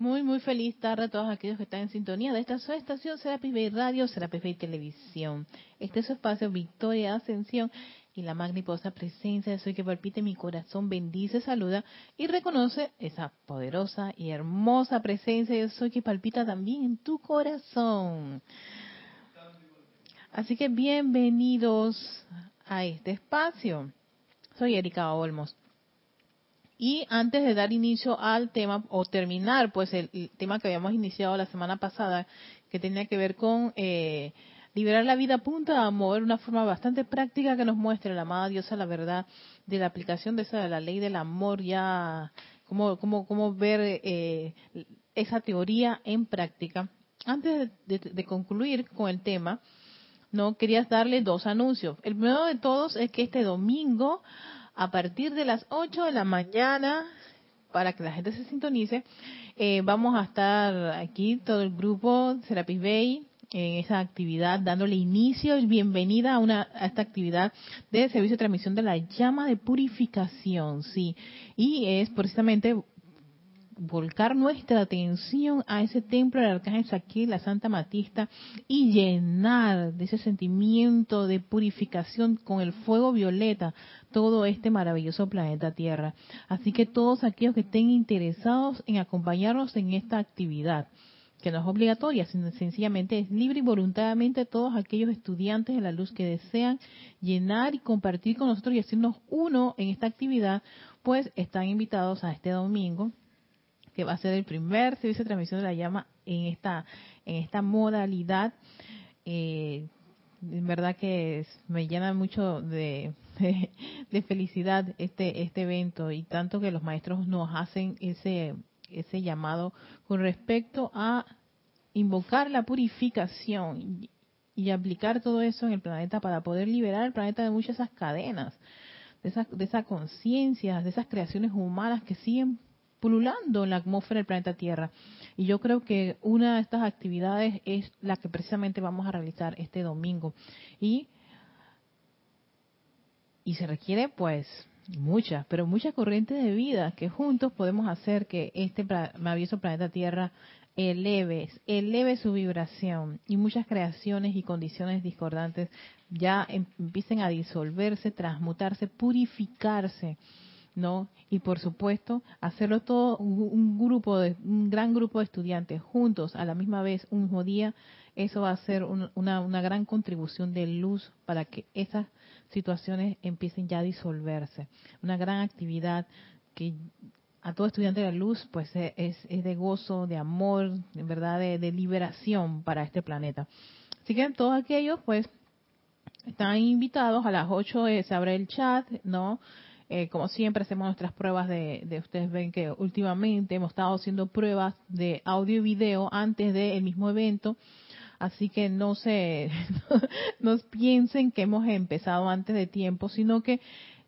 Muy, muy feliz tarde a todos aquellos que están en sintonía de esta su estación Serapis Bay Radio, Serapis Bay Televisión. Este es su espacio Victoria Ascensión y la magniposa presencia de Soy que palpite mi corazón bendice, saluda y reconoce esa poderosa y hermosa presencia de Soy que palpita también en tu corazón. Así que bienvenidos a este espacio. Soy Erika Olmos. Y antes de dar inicio al tema o terminar, pues el, tema que habíamos iniciado la semana pasada, que tenía que ver con eh, liberar la vida a punta de amor, una forma bastante práctica que nos muestre la amada diosa la verdad de la aplicación de esa de la ley del amor, ya cómo, cómo, cómo ver eh, esa teoría en práctica. Antes de, concluir con el tema, no querías darle dos anuncios. El primero de todos es que este domingo a partir de las 8 de la mañana, para que la gente se sintonice, eh, vamos a estar aquí todo el grupo Serapis Bay en esa actividad, dándole inicio y bienvenida a, una, a esta actividad de servicio de transmisión de la llama de purificación, sí. Y es precisamente volcar nuestra atención a ese templo del Arcángel Saquiel, la Santa Matista, y llenar de ese sentimiento de purificación con el fuego violeta todo este maravilloso planeta Tierra. Así que todos aquellos que estén interesados en acompañarnos en esta actividad, que no es obligatoria, sino sencillamente es libre y voluntariamente todos aquellos estudiantes de la luz que desean llenar y compartir con nosotros y hacernos uno en esta actividad, pues están invitados a este domingo que va a ser el primer servicio de transmisión de la llama en esta, en esta modalidad. Eh, en verdad que me llena mucho de, de, felicidad este, este evento y tanto que los maestros nos hacen ese, ese llamado con respecto a invocar la purificación y, aplicar todo eso en el planeta para poder liberar el planeta de muchas de esas cadenas, de esa, de esa conciencia, de esas creaciones humanas que siguen pululando en la atmósfera del planeta Tierra. Y yo creo que una de estas actividades es la que precisamente vamos a realizar este domingo. Y, y se requiere pues muchas, pero muchas corrientes de vida que juntos podemos hacer que este maravilloso planeta Tierra eleve, eleve su vibración y muchas creaciones y condiciones discordantes ya em, empiecen a disolverse, transmutarse, purificarse ¿no? Y por supuesto, hacerlo todo un, grupo de un gran grupo de estudiantes juntos a la misma vez un mismo día, eso va a ser una, una gran contribución de luz para que esas situaciones empiecen ya a disolverse. Una gran actividad que a todo estudiante de la luz pues e, es, es de gozo, de amor, en verdad de, de liberación para este planeta. Así que todos aquellos pues están invitados a las 8 se abre el chat, ¿no? Eh, como siempre hacemos nuestras pruebas de, de, ustedes ven que últimamente hemos estado haciendo pruebas de audio y video antes del mismo evento, así que no se nos piensen que hemos empezado antes de tiempo, sino que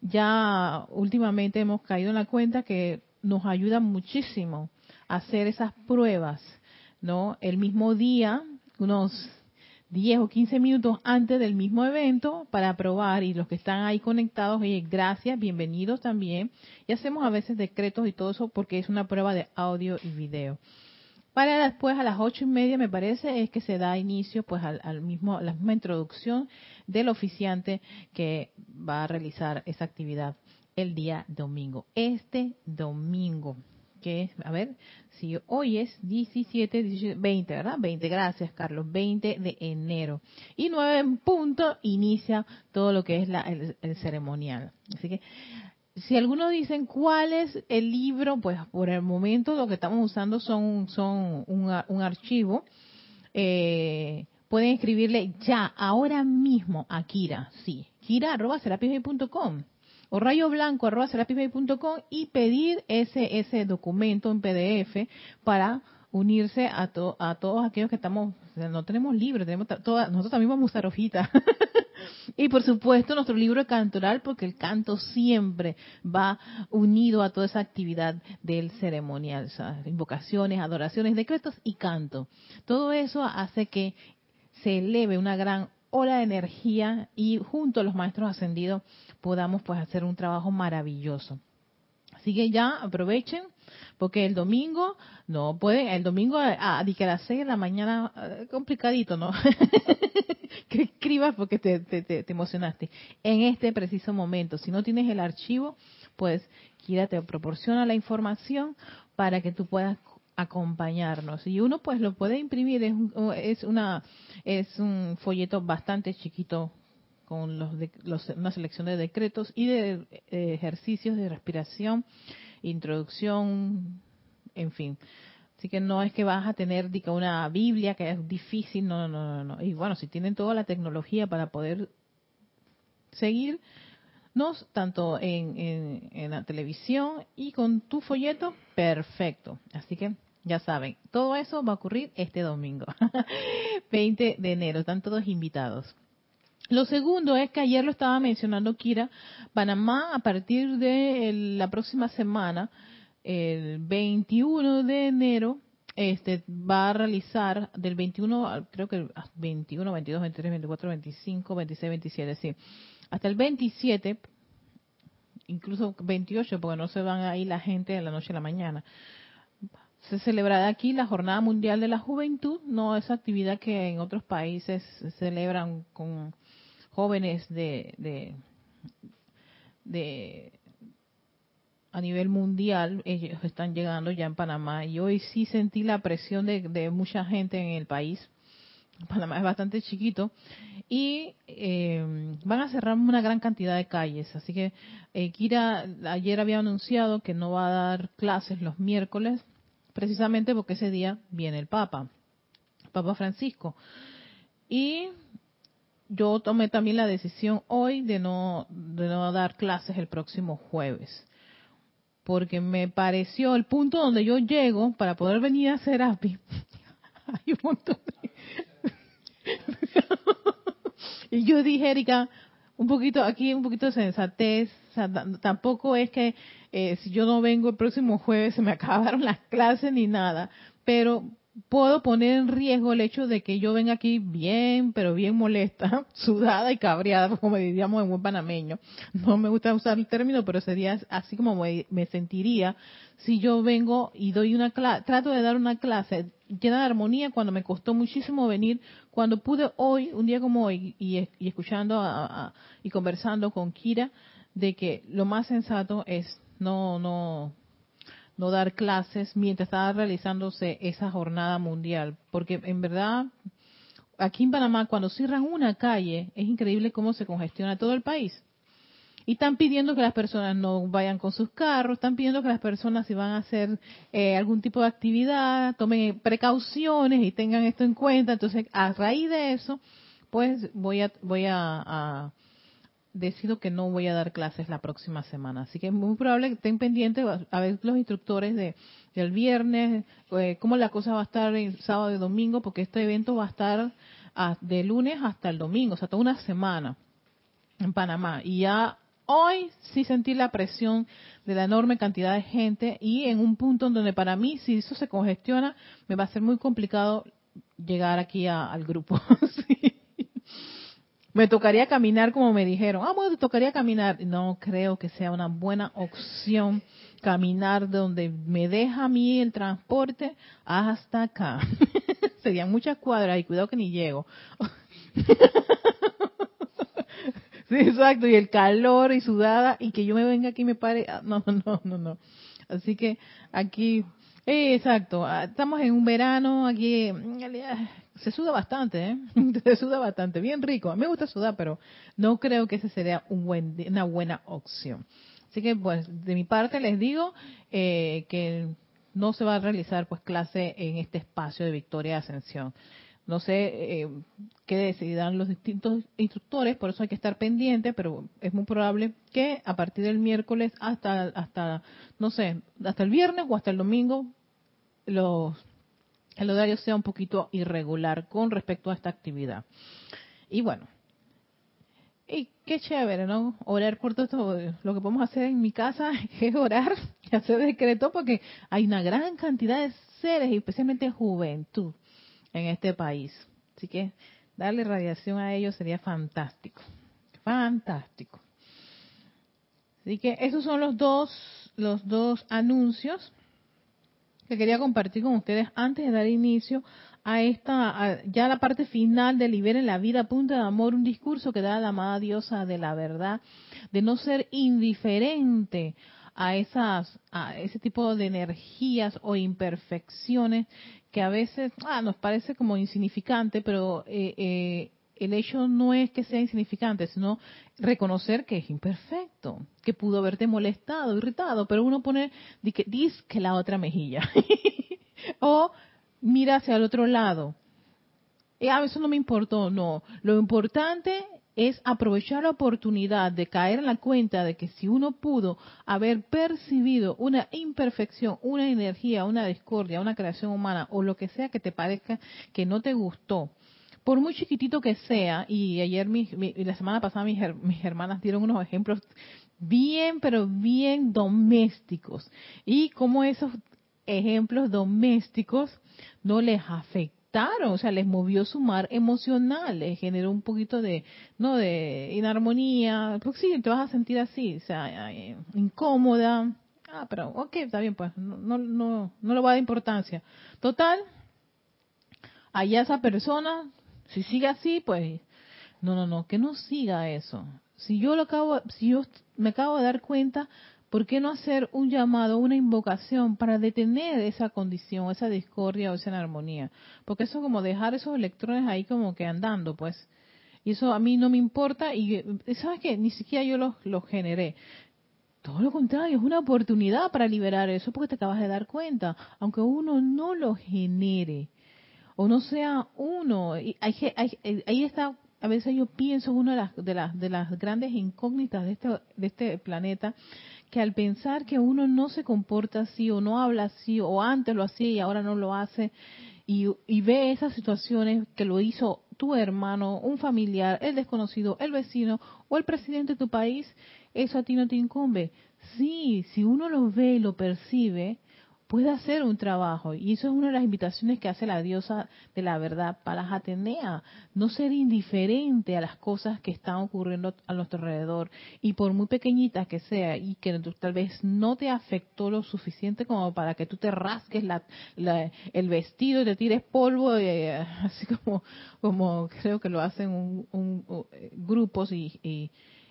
ya últimamente hemos caído en la cuenta que nos ayuda muchísimo hacer esas pruebas, ¿no? El mismo día, unos 10 o 15 minutos antes del mismo evento para probar y los que están ahí conectados, oye, gracias, bienvenidos también. Y hacemos a veces decretos y todo eso porque es una prueba de audio y video. Para después a las ocho y media me parece es que se da inicio pues al, mismo la misma introducción del oficiante que va a realizar esa actividad el día domingo. Este domingo que es, a ver, si hoy es 17, 18, 20, ¿verdad? 20, gracias Carlos, 20 de enero. Y 9 en punto inicia todo lo que es la, el, ceremonial. Así que, si algunos dicen cuál es el libro, pues por el momento lo que estamos usando son, son un, archivo. Eh, pueden escribirle ya, ahora mismo a Kira, sí, kira arroba o rayoblanco.com y pedir ese, ese documento en PDF para unirse a, a todos aquellos que estamos, no tenemos libros, tenemos nosotros también vamos a usar hojita. y por supuesto nuestro libro cantoral, porque el canto siempre va unido a toda esa actividad del ceremonial, invocaciones, adoraciones, decretos y canto. Todo eso hace que se eleve una gran ola de energía y junto a los maestros ascendidos podamos pues hacer un trabajo maravilloso. Así que ya aprovechen, porque el domingo, no pueden, el domingo a, a, a las 6 de la mañana, eh, complicadito, ¿no? que escribas porque te, te, te, emocionaste. En este preciso momento, si no tienes el archivo, pues Kira te proporciona la información para que tú puedas acompañarnos y uno pues lo puede imprimir es, es una es un folleto bastante chiquito con los, de, los, una selección de decretos y de eh, ejercicios de respiración introducción en fin así que no es que vas a tener una Biblia que es difícil no no no no y bueno si tienen toda la tecnología para poder seguir tanto en, en, la televisión y con tu folleto, perfecto. Así que ya saben, todo eso va a ocurrir este domingo, 20 de enero, están todos invitados. Lo segundo es que ayer lo estaba mencionando Kira, Panamá a partir de la próxima semana, el 21 de enero, este va a realizar del 21, creo que 21, 22, 23, 24, 25, 26, 27, sí hasta el 27, incluso 28, porque no se van ahí la gente de la noche a la mañana. Se celebrará aquí la Jornada Mundial de la Juventud, no esa actividad que en otros países se celebran con jóvenes de, de, de a nivel mundial, ellos están llegando ya en Panamá y hoy sí sentí la presión de, de mucha gente en el país Panamá es bastante chiquito, y eh, van a cerrar una gran cantidad de calles. Así que eh, Kira ayer había anunciado que no va a dar clases los miércoles, precisamente porque ese día viene el Papa, Papa Francisco. Y yo tomé también la decisión hoy de no, de no dar clases el próximo jueves. Porque me pareció el punto donde yo llego para poder venir a hacer API. Hay un montón de y yo dije, Erika, un poquito, aquí un poquito de sensatez, tampoco es que eh, si yo no vengo el próximo jueves se me acabaron las clases ni nada, pero puedo poner en riesgo el hecho de que yo venga aquí bien, pero bien molesta, sudada y cabreada, como diríamos en buen panameño. No me gusta usar el término, pero sería así como me, sentiría si yo vengo y doy una clase, trato de dar una clase llena de armonía cuando me costó muchísimo venir, cuando pude hoy, un día como hoy, y, escuchando y conversando con Kira, de que lo más sensato es no, no, no dar clases mientras estaba realizándose esa jornada mundial, porque en verdad aquí en Panamá cuando cierran una calle es increíble cómo se congestiona todo el país. Y están pidiendo que las personas no vayan con sus carros, están pidiendo que las personas si van a hacer eh, algún tipo de actividad tomen precauciones y tengan esto en cuenta. Entonces, a raíz de eso, pues voy a voy a decido que no voy a dar clases la próxima semana. Así que es muy probable que estén pendientes a ver los instructores de, del viernes, eh, cómo la cosa va a estar el sábado y domingo, porque este evento va a estar de lunes hasta el domingo, o sea, toda una semana en Panamá. Y ya hoy sí sentí la presión de la enorme cantidad de gente y en un punto donde para mí, si eso se congestiona, me va a ser muy complicado llegar aquí al grupo. Me tocaría caminar como me dijeron. Ah, bueno, te tocaría caminar. No creo que sea una buena opción caminar donde me deja a mí el transporte hasta acá. Serían muchas cuadras y cuidado que ni llego. sí, exacto. Y el calor y sudada y que yo me venga aquí y me pare. Ah, no, no, no, no. Así que aquí exacto. Ah, estamos en un verano aquí. Se suda bastante, ¿eh? Se suda bastante. Bien rico. Me gusta sudar, pero no creo que ese sería un buen, una buena opción. Así que, pues, de mi parte les digo eh, que no se va a realizar, pues, clase en este espacio de Victoria Ascensión. No sé eh, qué decidirán los distintos instructores, por eso hay que estar pendiente, pero es muy probable que a partir del miércoles hasta, hasta no sé, hasta el viernes o hasta el domingo los, el horario sea un poquito irregular con respecto a esta actividad. Y bueno, y qué chévere, ¿no? Orar por todo esto. Lo que podemos hacer en mi casa es orar y hacer decreto porque hay una gran cantidad de seres, especialmente juventud, en este país. Así que darle radiación a ellos sería fantástico. Fantástico. Así que esos son los dos los dos anuncios que quería compartir con ustedes antes de dar inicio a esta, ya la parte final de Liberen la vida, punto de amor, un discurso que da la amada diosa de la verdad, de no ser indiferente a esas, a ese tipo de energías o imperfecciones que a veces ah, nos parece como insignificante, pero eh, eh, el hecho no es que sea insignificante, sino reconocer que es imperfecto, que pudo haberte molestado, irritado, pero uno pone que que la otra mejilla o mira hacia el otro lado. Y a veces no me importó, no. Lo importante es aprovechar la oportunidad de caer en la cuenta de que si uno pudo haber percibido una imperfección, una energía, una discordia, una creación humana o lo que sea que te parezca que no te gustó, por muy chiquitito que sea, y ayer, y la semana pasada mis, mis hermanas dieron unos ejemplos bien, pero bien domésticos, y cómo esos ejemplos domésticos no les afectaron, o sea, les movió su mar emocional, les generó un poquito de, no, de inarmonía, pues sí, te vas a sentir así, o sea, incómoda, ah, pero ok, está bien, pues, no, no, no, no le va a dar importancia. Total, allá esa persona si sigue así, pues, no, no, no, que no siga eso. Si yo lo acabo, si yo me acabo de dar cuenta, ¿por qué no hacer un llamado, una invocación para detener esa condición, esa discordia o esa armonía? Porque eso es como dejar esos electrones ahí como que andando, pues. Y eso a mí no me importa y, ¿sabes qué? Ni siquiera yo los, los generé. Todo lo contrario, es una oportunidad para liberar eso porque te acabas de dar cuenta, aunque uno no lo genere o no sea uno. Y eh, ahí está, a veces yo pienso, una de las, de las, de las grandes incógnitas de este, de este planeta, que al pensar que uno no se comporta así o no habla así o antes lo hacía y ahora no lo hace y, y ve esas situaciones que lo hizo tu hermano, un familiar, el desconocido, el vecino o el presidente de tu país, eso a ti no te incumbe. Sí, si uno lo ve y lo percibe, puede hacer un trabajo. Y eso es una de las invitaciones que hace la diosa de la verdad para las Atenea. No ser indiferente a las cosas que están ocurriendo a nuestro alrededor. Y por muy pequeñitas que sea, y que tal vez no te afectó lo suficiente como para que tú te rasques el vestido y te tires polvo, eh, así como, como creo que lo hacen un, eh, grupos y,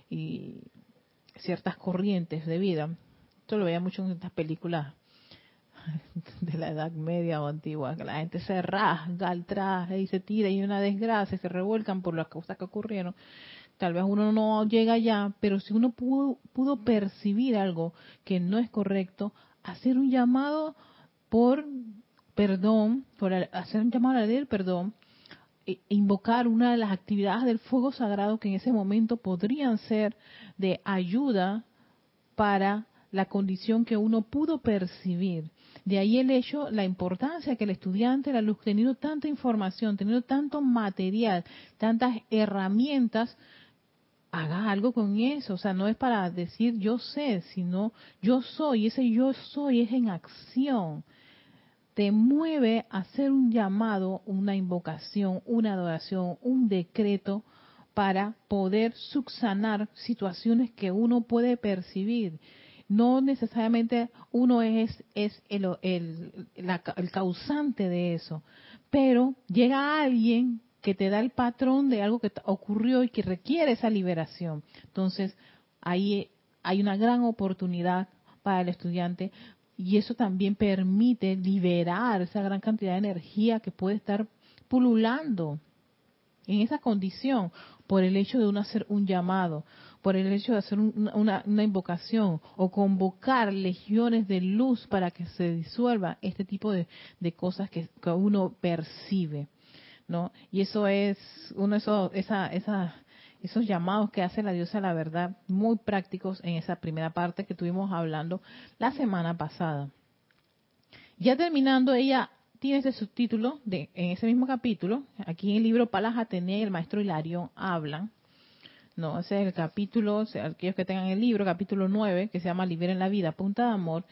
y ciertas corrientes de vida. Esto lo veía mucho en estas películas de la edad media o antigua, que la gente se rasga al traje y se tira y una desgracia, se revuelcan por las cosas que ocurrieron. Tal vez uno no llega allá, pero si uno pudo, pudo percibir algo que no es correcto, hacer un llamado por perdón, por hacer un llamado a la perdón, e invocar una de las actividades del fuego sagrado que en ese momento podrían ser de ayuda para la condición que uno pudo percibir. De ahí el hecho, la importancia que el estudiante, la luz, teniendo tanta información, teniendo tanto material, tantas herramientas, haga algo con eso. O sea, no es para decir yo sé, sino yo soy. Ese yo soy es en acción. Te mueve a hacer un llamado, una invocación, una adoración, un decreto para poder subsanar situaciones que uno puede percibir no necesariamente uno es, es el, el, causante de eso, pero llega alguien que te da el patrón de algo que ocurrió y que requiere esa liberación. Entonces, ahí hay una gran oportunidad para el estudiante y eso también permite liberar esa gran cantidad de energía que puede estar pululando en esa condición por el hecho de uno hacer un llamado, por el hecho de hacer una, invocación o convocar legiones de luz para que se disuelva este tipo de, cosas que, uno percibe, ¿no? Y eso es uno de esos, esa, esa, esos llamados que hace la diosa la verdad, muy prácticos en esa primera parte que estuvimos hablando la semana pasada. Ya terminando, ella tiene ese subtítulo de, en ese mismo capítulo, aquí en el libro Palas Atenea y el maestro Hilario hablan no, ese es el capítulo, aquellos que tengan el libro, capítulo 9, que se llama Liberen la vida, punta de amor.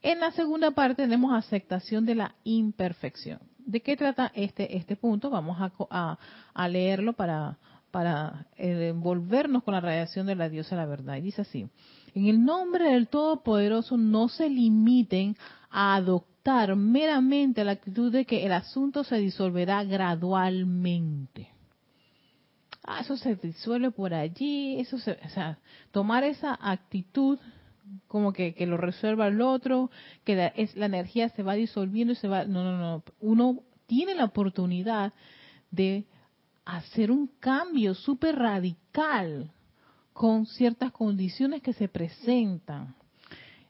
En la segunda parte tenemos aceptación de la imperfección. ¿De qué trata este, este punto? Vamos a, a, leerlo para, para envolvernos con la radiación de la diosa la verdad. Y dice así, En el nombre del Todopoderoso no se limiten a adoptar meramente la actitud de que el asunto se disolverá gradualmente. Ah, eso se disuelve por allí, eso se, o sea, tomar esa actitud como que, que lo resuelva el otro, que la, es, la energía se va disolviendo y se va, no, no, no, uno tiene la oportunidad de hacer un cambio súper radical con ciertas condiciones que se presentan.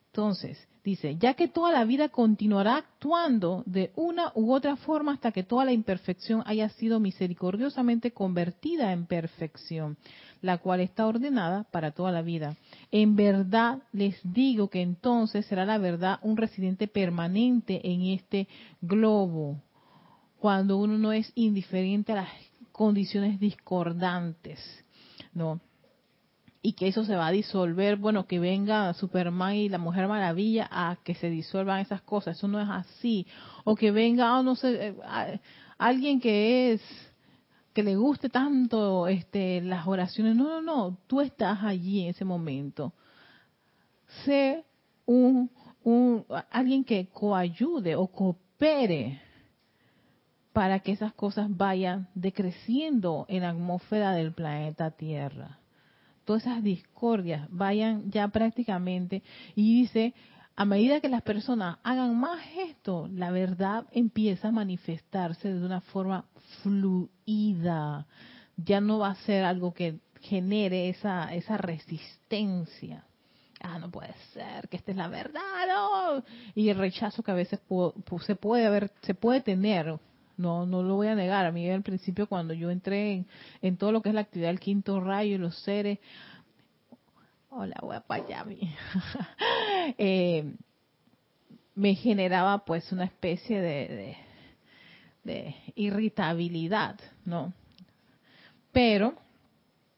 Entonces, dice, ya que toda la vida continuará actuando de una u otra forma hasta que toda la imperfección haya sido misericordiosamente convertida en perfección, la cual está ordenada para toda la vida. En verdad les digo que entonces será la verdad un residente permanente en este globo, cuando uno no es indiferente a las condiciones discordantes, ¿no? Y que eso se va a disolver, bueno, que venga Superman y la Mujer Maravilla a que se disuelvan esas cosas, eso no es así. O que venga, oh, no sé, eh, alguien que es que le guste tanto este las oraciones, no, no, no, tú estás allí en ese momento. Sé un, un alguien que coayude o coopere para que esas cosas vayan decreciendo en la atmósfera del planeta Tierra. Todas esas discordias vayan ya prácticamente, y dice, a medida que las personas hagan más esto, la verdad empieza a manifestarse de una forma fluida. Ya no va a ser algo que genere esa, esa resistencia. Ah, no puede ser, que esta es la verdad, no. Y el rechazo que a veces se puede haber, se puede tener no, no lo voy a negar. A mí al principio cuando yo entré en, todo lo que es la actividad del quinto rayo y los seres, hola Yami, eh, me generaba pues una especie de, de, irritabilidad, ¿no? Pero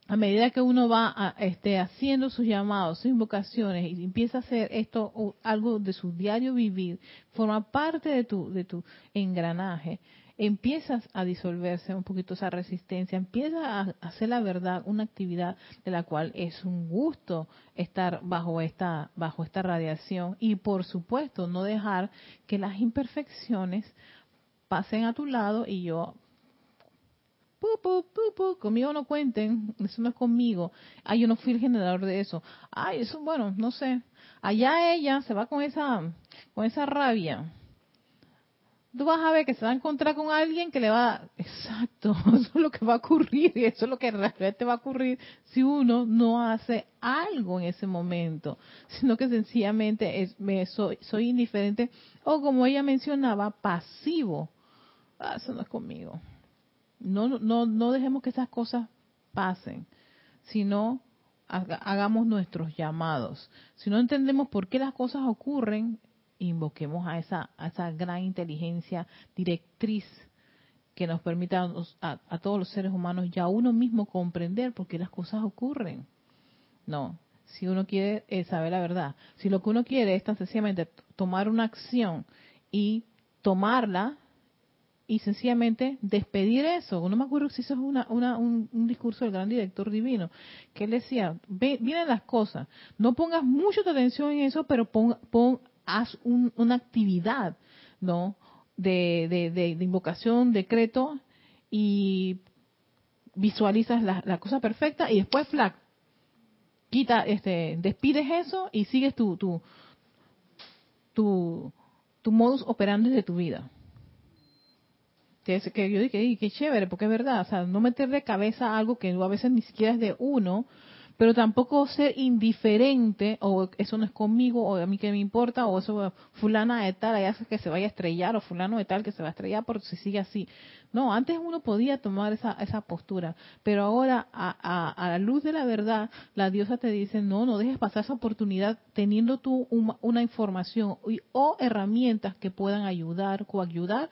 a medida que uno va este, haciendo sus llamados, sus invocaciones y empieza a hacer esto algo de su diario vivir, forma parte de tu, de tu engranaje, empiezas a disolverse un poquito esa resistencia, empieza a hacer la verdad una actividad de la cual es un gusto estar bajo esta bajo esta radiación y por supuesto no dejar que las imperfecciones pasen a tu lado y yo conmigo no cuenten, eso no es conmigo. Ay, yo no fui el generador de eso. Ay, eso, bueno, no sé. Allá ella se va con esa, con esa rabia tú vas a ver que se va a encontrar con alguien que le va a... Exacto, eso es lo que va a ocurrir y eso es lo que realmente va a ocurrir si uno no hace algo en ese momento, sino que sencillamente es, me, soy, soy indiferente o como ella mencionaba, pasivo. Ah, eso no es conmigo. No, no, no dejemos que esas cosas pasen, sino hagamos nuestros llamados. Si no entendemos por qué las cosas ocurren, invoquemos a esa, a esa gran inteligencia directriz que nos permita a, todos los seres humanos ya uno mismo comprender por qué las cosas ocurren. No, si uno quiere eh, saber la verdad, si lo que uno quiere es tan sencillamente tomar una acción y tomarla y sencillamente despedir eso. No me acuerdo si eso es una, un, discurso del gran director divino, que él decía, vienen las cosas, no pongas mucha atención en eso, pero pon, pon haz una actividad, ¿no? De, de, invocación, decreto, y visualizas la, cosa perfecta y después flac, quita, este, despides eso y sigues tu, tu, tu, tu modus operandi de tu vida. Que yo dije, qué chévere, porque es verdad, o sea, no meter de cabeza algo que a veces ni siquiera es de uno, pero tampoco ser indiferente, o eso no es conmigo, o a mí que me importa, o eso fulana de tal, que se vaya a estrellar, o fulano de tal que se va a estrellar porque si sigue así. No, antes uno podía tomar esa, esa postura, pero ahora a, a, la luz de la verdad, la diosa te dice, no, no dejes pasar esa oportunidad teniendo tú una, información o herramientas que puedan ayudar, coayudar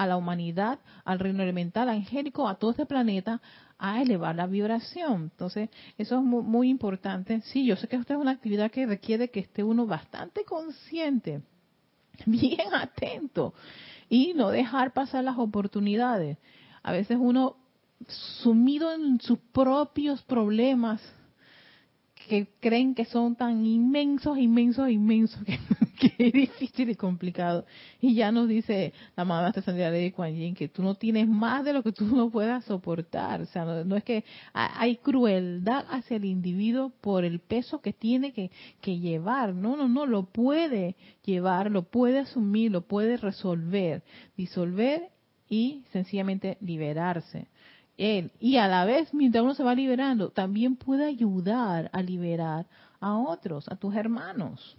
a la humanidad, al reino elemental, angélico, a todo este planeta, a elevar la vibración. Entonces, eso es muy, importante. Sí, yo sé que esta es una actividad que requiere que esté uno bastante consciente, bien atento y no dejar pasar las oportunidades. A veces uno sumido en sus propios problemas, que creen que son tan inmensos, inmensos, inmensos, que, es difícil y complicado. Y ya nos dice la mamá de Sandra de Kuan Yin que tú no tienes más de lo que tú no puedas soportar. O sea, no, es que hay crueldad hacia el individuo por el peso que tiene que, que llevar. No, no, no, lo puede llevar, lo puede asumir, lo puede resolver, disolver y sencillamente liberarse él. Y a la vez, mientras uno se va liberando, también puede ayudar a liberar a otros, a tus hermanos.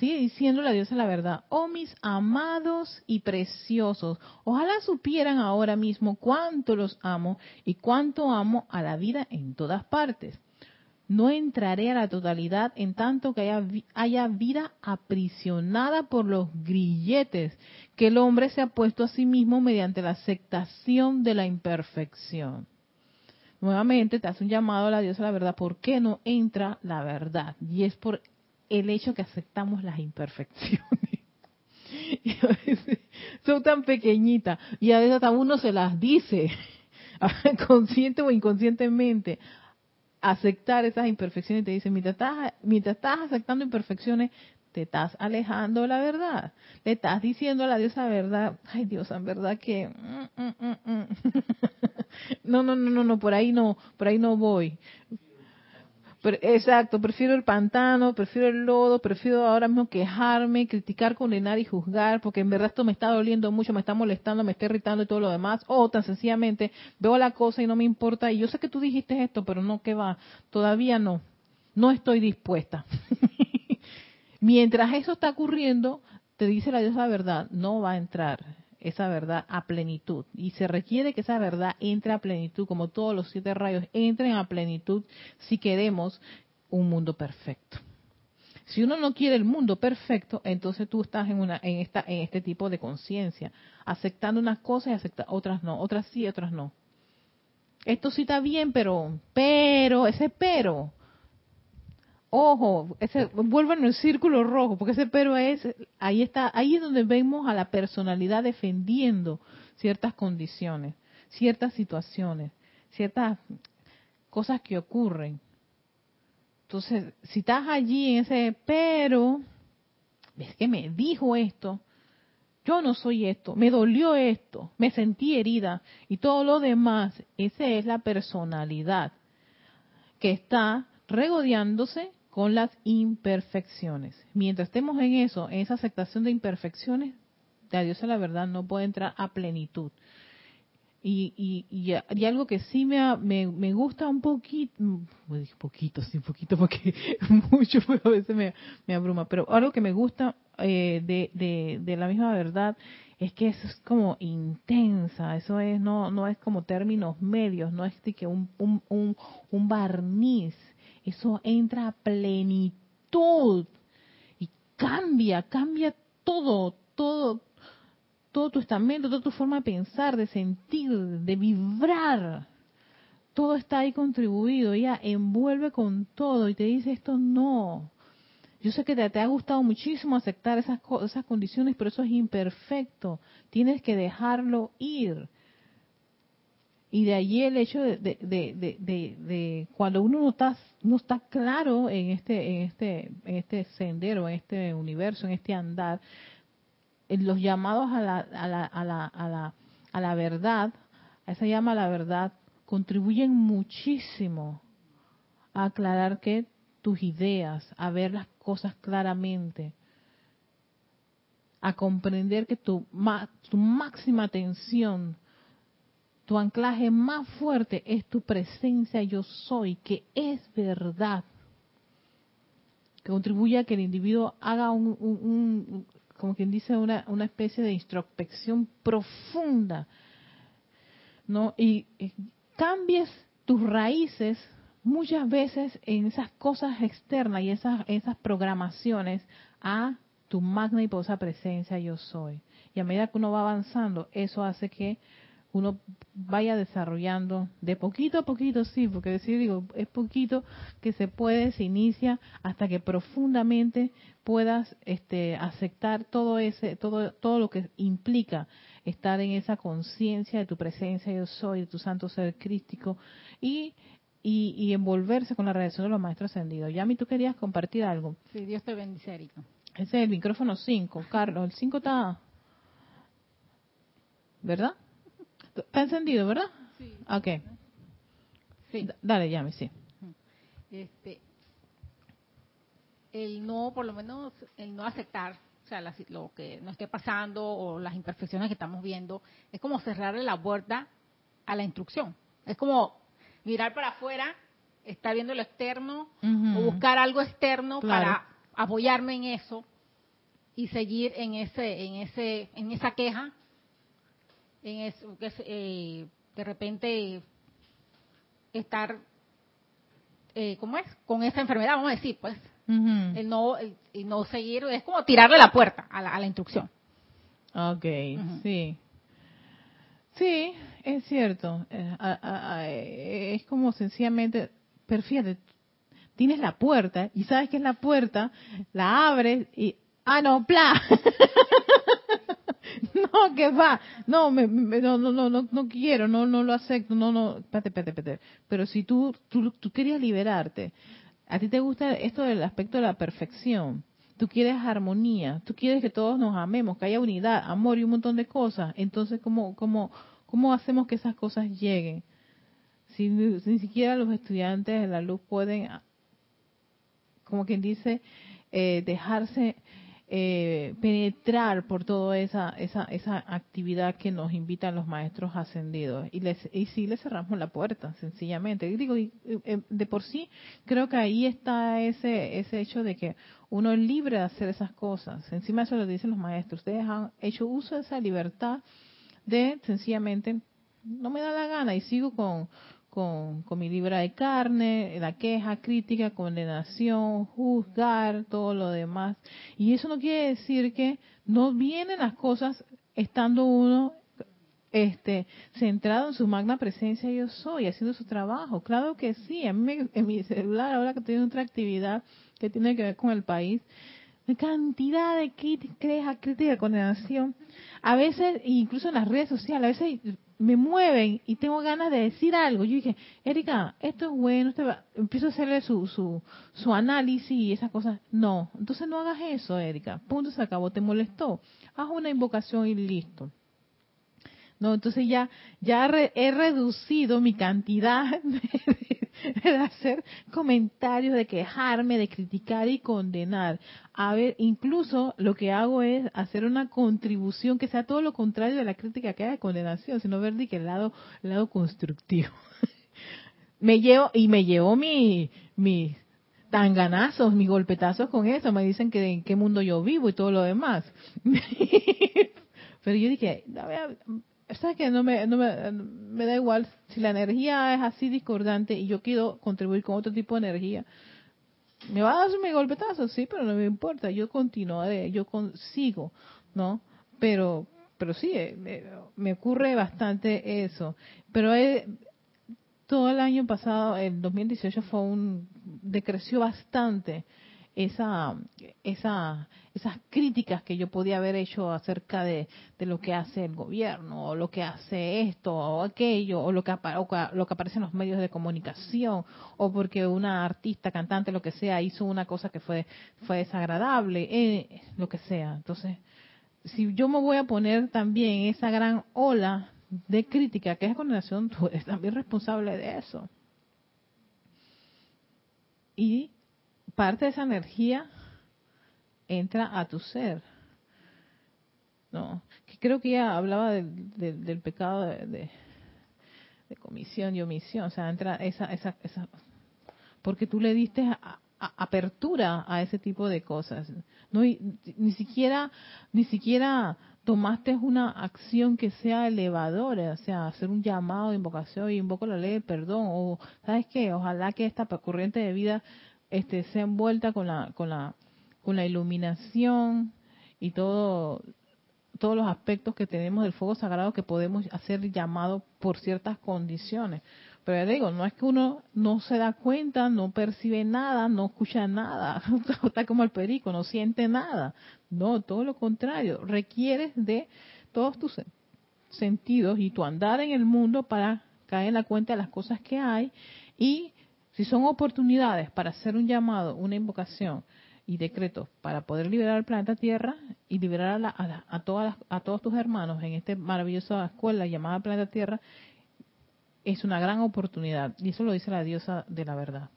Sigue diciendo la diosa la verdad. Oh mis amados y preciosos, ojalá supieran ahora mismo cuánto los amo y cuánto amo a la vida en todas partes no entraré a la totalidad en tanto que haya, vida aprisionada por los grilletes que el hombre se ha puesto a sí mismo mediante la aceptación de la imperfección. Nuevamente te hace un llamado a la diosa la verdad. ¿Por qué no entra la verdad? Y es por el hecho que aceptamos las imperfecciones. Son tan pequeñitas y a veces hasta uno se las dice, consciente o inconscientemente aceptar esas imperfecciones. Te dice, mientras estás, mientras estás aceptando imperfecciones, te estás alejando de la verdad. Le estás diciendo a la diosa verdad, ay Dios, en verdad que... Mm, mm, mm, no, no, no, no, no, por ahí no, por ahí no voy exacto, prefiero el pantano, prefiero el lodo, prefiero ahora mismo quejarme, criticar, condenar y juzgar, porque en verdad esto me está doliendo mucho, me está molestando, me está irritando y todo lo demás. O tan sencillamente veo la cosa y no me importa. Y yo sé que tú dijiste esto, pero no, que va, todavía no, no estoy dispuesta. Mientras eso está ocurriendo, te dice la diosa verdad, no va a entrar esa verdad a plenitud. Y se requiere que esa verdad entre a plenitud, como todos los siete rayos entren a plenitud si queremos un mundo perfecto. Si uno no quiere el mundo perfecto, entonces tú estás en una en esta en este tipo de conciencia, aceptando unas cosas y acepta, otras no, otras sí, otras no. Esto sí está bien, pero pero ese pero ojo, ese, vuelvo en el círculo rojo, porque ese pero es, ahí está, ahí es donde vemos a la personalidad defendiendo ciertas condiciones, ciertas situaciones, ciertas cosas que ocurren. Entonces, si estás allí en ese pero, es que me dijo esto, yo no soy esto, me dolió esto, me sentí herida y todo lo demás, esa es la personalidad que está regodeándose con las imperfecciones. Mientras estemos en eso, en esa aceptación de imperfecciones, de Dios a la verdad no puede entrar a plenitud. Y, y, y, algo que sí me, me, gusta un poquito, un poquito, sí, poquito, porque mucho a veces me, me abruma, pero algo que me gusta eh, de, de, de, la misma verdad es que es como intensa, eso es no no es como términos medios, no es que un, un, un, un barniz, eso entra a plenitud y cambia, cambia todo, todo, todo tu estamento, toda tu forma de pensar, de sentir, de vibrar. Todo está ahí contribuido, ya envuelve con todo y te dice esto no. Yo sé que te, te ha gustado muchísimo aceptar esas, esas condiciones, pero eso es imperfecto. Tienes que dejarlo ir y de allí el hecho de, de, de, de, cuando uno no está, no está claro en este, en este, en este sendero, en este universo, en este andar, en los llamados a la, a la, a la, a la, a la verdad, a esa llama a la verdad, contribuyen muchísimo a aclarar que tus ideas, a ver las cosas claramente, a comprender que tu, tu máxima atención tu anclaje más fuerte es tu presencia yo soy, que es verdad. Que contribuye a que el individuo haga un, como quien dice, una, una especie de introspección profunda. ¿no? Y, cambies tus raíces muchas veces en esas cosas externas y esas, esas programaciones a tu magna y poderosa presencia yo soy. Y a medida que uno va avanzando, eso hace que uno vaya desarrollando de poquito a poquito, sí, porque decir, digo, es poquito que se puede, se inicia hasta que profundamente puedas este, aceptar todo ese, todo, todo lo que implica estar en esa conciencia de tu presencia yo soy, de tu santo ser crístico y y, y envolverse con la radiación de los maestros ascendidos. Yami, tú querías compartir algo. Sí, Dios te bendice, Erika. Ese es el micrófono 5, Carlos. El 5 está. ¿Verdad? Está encendido, ¿verdad? Sí. Ok. Sí. Dale, Yami, sí. Este, el no, por lo menos, el no aceptar, o sea, la- lo que nos esté pasando o las imperfecciones que estamos viendo, es como cerrarle la puerta a la instrucción. Es como mirar para afuera, estar viendo lo externo o buscar algo externo Claro. para apoyarme en eso y seguir en ese, en ese, en esa queja, en eso, que es, eh, de repente estar, eh, ¿cómo es? Con esa enfermedad, vamos a decir, pues, Ujú. el no, el, el no seguir, es como tirarle la puerta a la, a la instrucción. Ok, sí. Sí, es cierto. Eh, eh, es como sencillamente, pero fíjate, tienes la puerta y sabes que es la puerta, la abres y, ah, no, pla. no, que va. No, me, me- no, no, no, no, quiero, no, no lo acepto, no, no, espérate, espérate, espérate. Pero si tú, tú, tú querías liberarte, a ti te gusta esto del aspecto de la perfección, tú quieres armonía, tú quieres que todos nos amemos, que haya unidad, amor y un montón de cosas, entonces, ¿cómo, cómo, cómo hacemos que esas cosas lleguen? Si, ni si ni siquiera los estudiantes de la luz pueden, como quien dice, eh, dejarse eh, penetrar por toda esa, esa, esa actividad que nos invitan los maestros ascendidos. Y, les, y sí les cerramos la puerta, sencillamente. Y digo, y, eh, de por sí, creo que ahí está ese, ese hecho de que uno es libre de hacer esas cosas. Encima eso lo dicen los maestros. Ustedes han hecho uso de esa libertad de sencillamente, no me da la gana y sigo con, con, con mi libra de carne, la queja, crítica, condenación, juzgar, todo lo demás. Y eso no quiere decir que no vienen las cosas estando uno este centrado en su magna presencia yo soy, haciendo su trabajo. Claro que sí, a mí me- en mi celular ahora que tengo otra actividad que tiene que ver con el país, cantidad de crítica, crítica, condenación. A veces, incluso en las redes sociales, a veces me mueven y tengo ganas de decir algo. Yo dije, Erika, esto es bueno, esto va-". empiezo a hacerle su, su, su análisis y esas cosas. No, entonces no hagas eso, Erika. Punto, se acabó, te molestó. Haz una invocación y listo. No, entonces ya, ya he reducido mi cantidad de, de hacer comentarios, de quejarme, de criticar y condenar. A ver, incluso lo que hago es hacer una contribución que sea todo lo contrario de la crítica que haya de condenación, sino ver de que el lado, el lado constructivo. me llevo, y me llevo mi, mi tanganazos, mis golpetazos con eso, me dicen que en qué mundo yo vivo y todo lo demás. Pero yo dije, ¿sabes que no me, no me, me da igual si la energía es así discordante y yo quiero contribuir con otro tipo de energía? Me va a dar mi golpetazo, sí, pero no me importa, yo continuaré, yo consigo, ¿no? Pero, pero sí, eh, me, ocurre bastante eso. Pero todo el año pasado, el 2018 fue un decreció bastante esa esa esas críticas que yo podía haber hecho acerca de, lo que hace el gobierno o lo que hace esto o aquello o lo que o lo que aparece en los medios de comunicación o porque una artista cantante lo que sea hizo una cosa que fue fue desagradable eh, lo que sea entonces si yo me voy a poner también esa gran ola de crítica que es condenación, tú eres también responsable de eso. Y parte de esa energía entra a tu ser. No, creo que ella hablaba del, del, pecado de, de, de comisión y omisión, o sea, entra esa, esa, esa, porque tú le diste a- apertura a ese tipo de cosas. No, y ni siquiera, ni siquiera tomaste una acción que sea elevadora, o sea, hacer un llamado de invocación invoco la ley del perdón, o sabes qué, ojalá que esta corriente de vida este sea envuelta con la, con la, con la iluminación y todo, todos los aspectos que tenemos del fuego sagrado que podemos hacer llamado por ciertas condiciones. Pero ya digo, no es que uno no se da cuenta, no percibe nada, no escucha nada, está como el perico, no siente nada. No, todo lo contrario, requieres de todos tus sen- sentidos y tu andar en el mundo para caer en la cuenta de las cosas que hay Y si son oportunidades para hacer un llamado, una invocación y decretos para poder liberar al planeta Tierra y liberar a, a, todas a todos tus hermanos en esta maravillosa escuela llamada Planeta Tierra, es una gran oportunidad. Y eso lo dice la diosa de la verdad.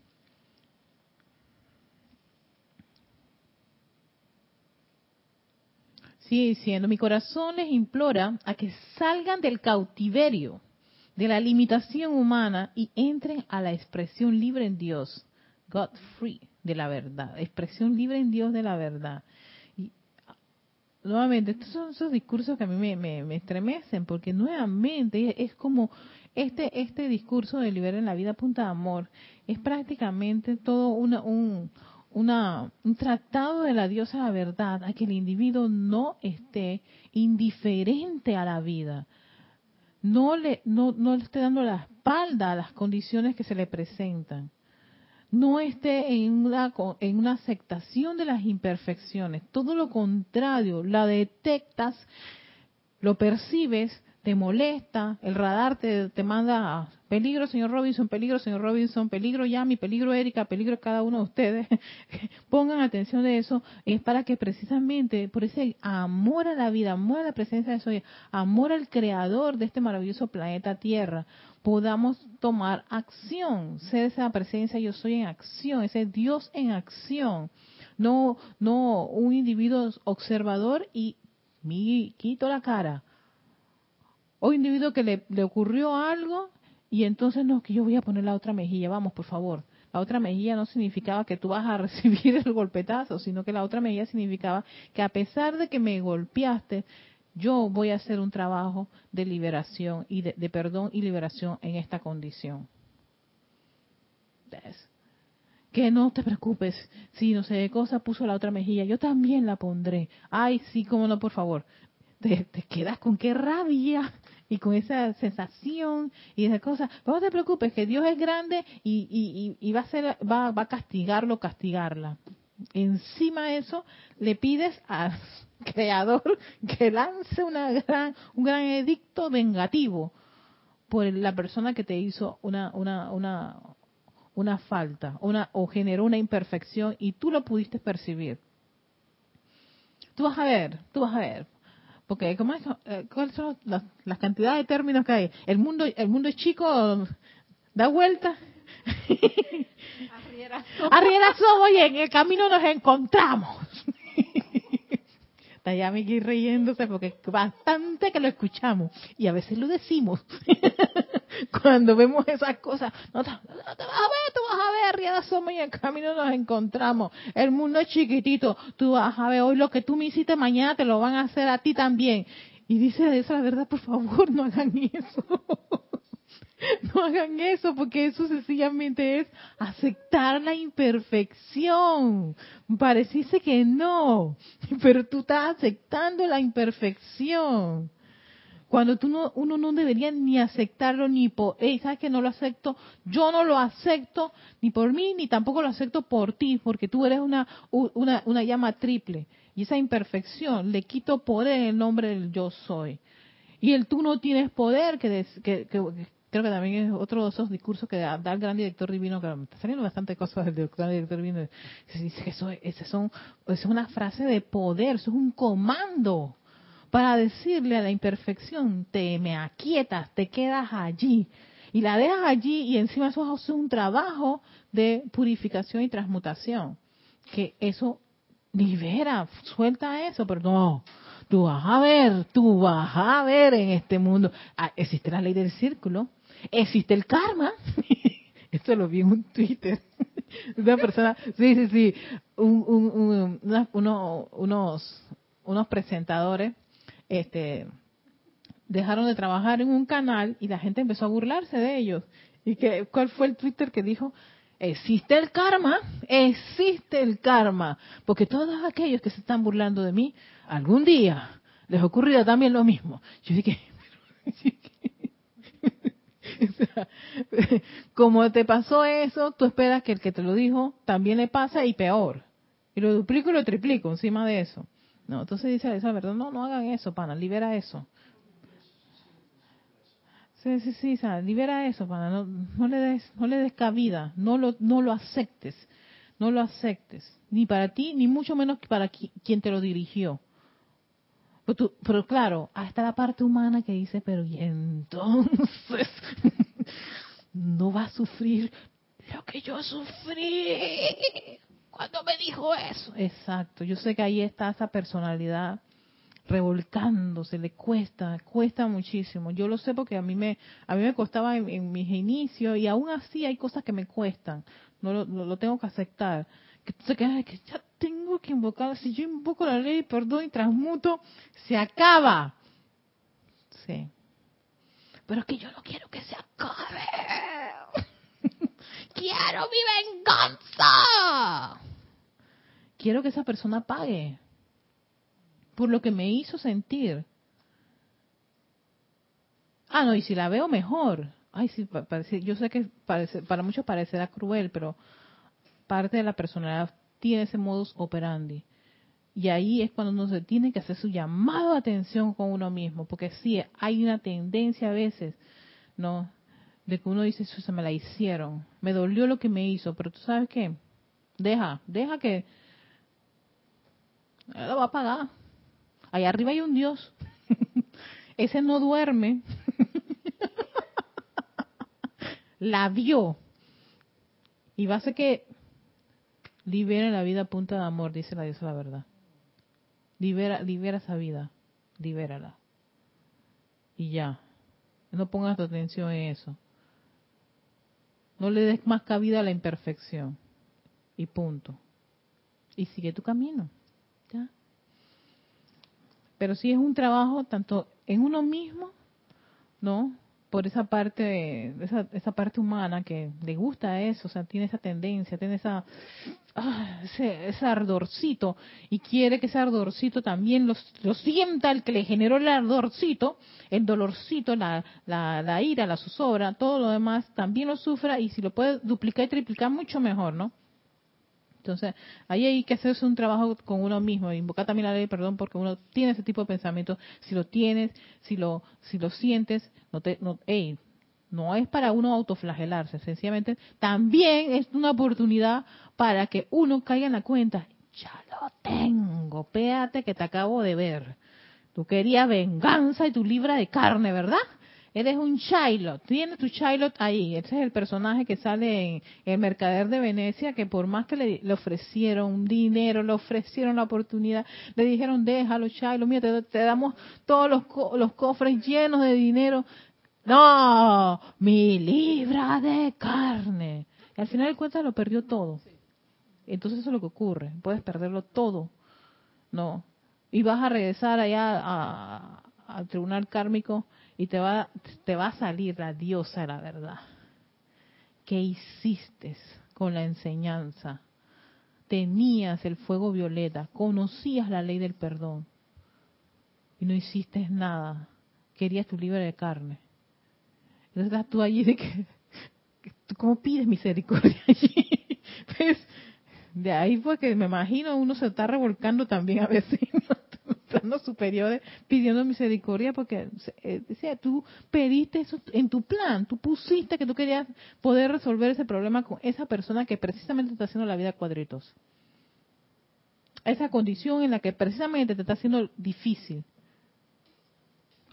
Sigue diciendo, mi corazón les implora a que salgan del cautiverio, de la limitación humana y entren a la expresión libre en Dios, God free de la verdad, expresión libre en Dios de la verdad. Y nuevamente, estos son esos discursos que a mí me, estremecen, porque nuevamente es, como este, este discurso de liberar en la vida punta de amor, es prácticamente todo una, un, una, un tratado de la diosa la verdad a que el individuo no esté indiferente a la vida, no le, no, no le esté dando la espalda a las condiciones que se le presentan, no esté en una, en una aceptación de las imperfecciones, todo lo contrario, la detectas, lo percibes, te molesta, el radar te, te manda peligro, señor Robinson, peligro, señor Robinson, peligro Yami, peligro Erika, peligro cada uno de ustedes. Pongan atención de eso, es para que precisamente por ese amor a la vida, amor a la presencia de Soy, amor al creador de este maravilloso planeta Tierra, podamos tomar acción, ser esa presencia yo soy en acción, ese Dios en acción. No, no un individuo observador y mi quito la cara o individuo que le, ocurrió algo y entonces no, que yo voy a poner la otra mejilla, vamos, por favor. La otra mejilla no significaba que tú vas a recibir el golpetazo, sino que la otra mejilla significaba que a pesar de que me golpeaste, yo voy a hacer un trabajo de liberación y de, perdón y liberación en esta condición. Que no te preocupes, si no sé qué cosa puso la otra mejilla, yo también la pondré. Ay, sí, cómo no, por favor. Te quedas con qué rabia y con esa sensación y esa cosa. no te preocupes, que Dios es grande y, y, va, a ser, va, va a castigarlo, castigarla. Encima de eso, le pides al Creador que lance una gran, un gran edicto vengativo por la persona que te hizo una, una, una, una falta una, o generó una imperfección y tú lo pudiste percibir. Tú vas a ver, tú vas a ver, porque ¿cómo es, eh, ¿cuáles son las, cantidades de términos que hay? El mundo, el mundo es chico, da vuelta. Arriera somos y en el camino nos encontramos. Está ya Miki riéndose porque es bastante que lo escuchamos y a veces lo decimos. Cuando vemos esas cosas, no te, ver, tú vas a ver, Arriera somos y en camino nos encontramos. El mundo es chiquitito, tú vas a ver hoy lo que tú me hiciste mañana te lo van a hacer a ti también. Y dice eso la verdad, por favor, no hagan eso. No hagan eso porque eso sencillamente es aceptar la imperfección. Pareciese que no, pero tú estás aceptando la imperfección. Cuando tú no, uno no debería ni aceptarlo ni por, hey, ¿sabes que no lo acepto? Yo no lo acepto ni por mí ni tampoco lo acepto por ti, porque tú eres una, una, una llama triple. Y esa imperfección le quito poder en el nombre del yo soy. Y el tú no tienes poder que, que, creo que también es otro de esos discursos que da, el gran director divino, que me está saliendo bastante cosas del gran director divino, dice que eso, son, es una frase de poder, eso es un comando para decirle a la imperfección, te me aquietas, te quedas allí. Y la dejas allí y encima eso es un trabajo de purificación y transmutación. Que eso libera, suelta eso, pero no, tú vas a ver, tú vas a ver en este mundo. Ah, existe la ley del círculo, existe el karma. Esto lo vi en un Twitter. Una persona, sí, sí, sí, un, unos, unos presentadores este, dejaron de trabajar en un canal y la gente empezó a burlarse de ellos. ¿Y que, cuál fue el Twitter que dijo? Existe el karma, existe el karma, porque todos aquellos que se están burlando de mí, algún día les ocurrirá también lo mismo. Yo dije, como te pasó eso, tú esperas que el que te lo dijo también le pasa y peor. Y lo duplico y lo triplico encima de eso. No, entonces dice esa verdad, no, no hagan eso, pana, libera eso. Sí, sí, sí, libera eso, pana, no, no le des, no le des cabida, no lo, no lo aceptes, no lo aceptes, ni para ti, ni mucho menos para quien te lo dirigió. Pero, tú, pero claro, hasta la parte humana que dice, pero y entonces no va a sufrir lo que yo sufrí cuando me dijo eso. Exacto, yo sé que ahí está esa personalidad revolcándose, le cuesta, cuesta muchísimo. Yo lo sé porque a mí me, a mí me costaba en, mis inicios y aún así hay cosas que me cuestan. No lo, lo, tengo que aceptar. Que, que, que ya tengo que invocar, si yo invoco la ley, perdón y transmuto, se acaba. Sí. Pero es que yo no quiero que se acabe. Quiero mi venganza. Quiero que esa persona pague por lo que me hizo sentir. Ah, no, y si la veo mejor. Ay, sí, yo sé que para muchos parecerá cruel, pero parte de la personalidad tiene ese modus operandi. Y ahí es cuando uno se tiene que hacer su llamado de atención con uno mismo, porque sí, hay una tendencia a veces, ¿no? De que uno dice, eso se me la hicieron, me dolió lo que me hizo, pero tú sabes qué, deja, deja que, lo va a pagar, Allá arriba hay un Dios. Ese no duerme. la vio. Y va a ser que libere la vida a punta de amor, dice la diosa la verdad. Libera, libera esa vida. Libérala. Y ya. No pongas tu atención en eso. No le des más cabida a la imperfección. Y punto. Y sigue tu camino. ¿Ya? pero sí es un trabajo tanto en uno mismo, ¿no? Por esa parte, esa, esa parte humana que le gusta eso, o sea, tiene esa tendencia, tiene esa, ah, ese, ardorcito y quiere que ese ardorcito también lo, sienta el que le generó el ardorcito, el dolorcito, la, la, la ira, la zozobra, todo lo demás también lo sufra y si lo puede duplicar y triplicar mucho mejor, ¿no? Entonces, ahí hay que hacerse un trabajo con uno mismo, invocar también la ley perdón porque uno tiene ese tipo de pensamiento. Si lo tienes, si lo, si lo sientes, no te, no, no es para uno autoflagelarse, sencillamente también es una oportunidad para que uno caiga en la cuenta, ya lo tengo, péate que te acabo de ver. Tú querías venganza y tu libra de carne, ¿verdad? Eres un Shilot, tienes tu Shilot ahí. Ese es el personaje que sale en El Mercader de Venecia, que por más que le, ofrecieron dinero, le ofrecieron la oportunidad, le dijeron, déjalo Shilot, mira, te, damos todos los, los cofres llenos de dinero. No, mi libra de carne. Y al final de cuentas lo perdió todo. Entonces eso es lo que ocurre. Puedes perderlo todo. No. Y vas a regresar allá al tribunal kármico y te va, te va a salir la diosa la verdad. ¿Qué hiciste con la enseñanza? Tenías el fuego violeta, conocías la ley del perdón y no hiciste nada. Querías tu libre de carne. Entonces estás tú allí de que, ¿cómo pides misericordia allí? Pues, de ahí fue que me imagino uno se está revolcando también a veces superiores pidiendo misericordia porque eh, decía, tú pediste eso en tu plan, tú pusiste que tú querías poder resolver ese problema con esa persona que precisamente está haciendo la vida cuadritos. Esa condición en la que precisamente te está haciendo difícil.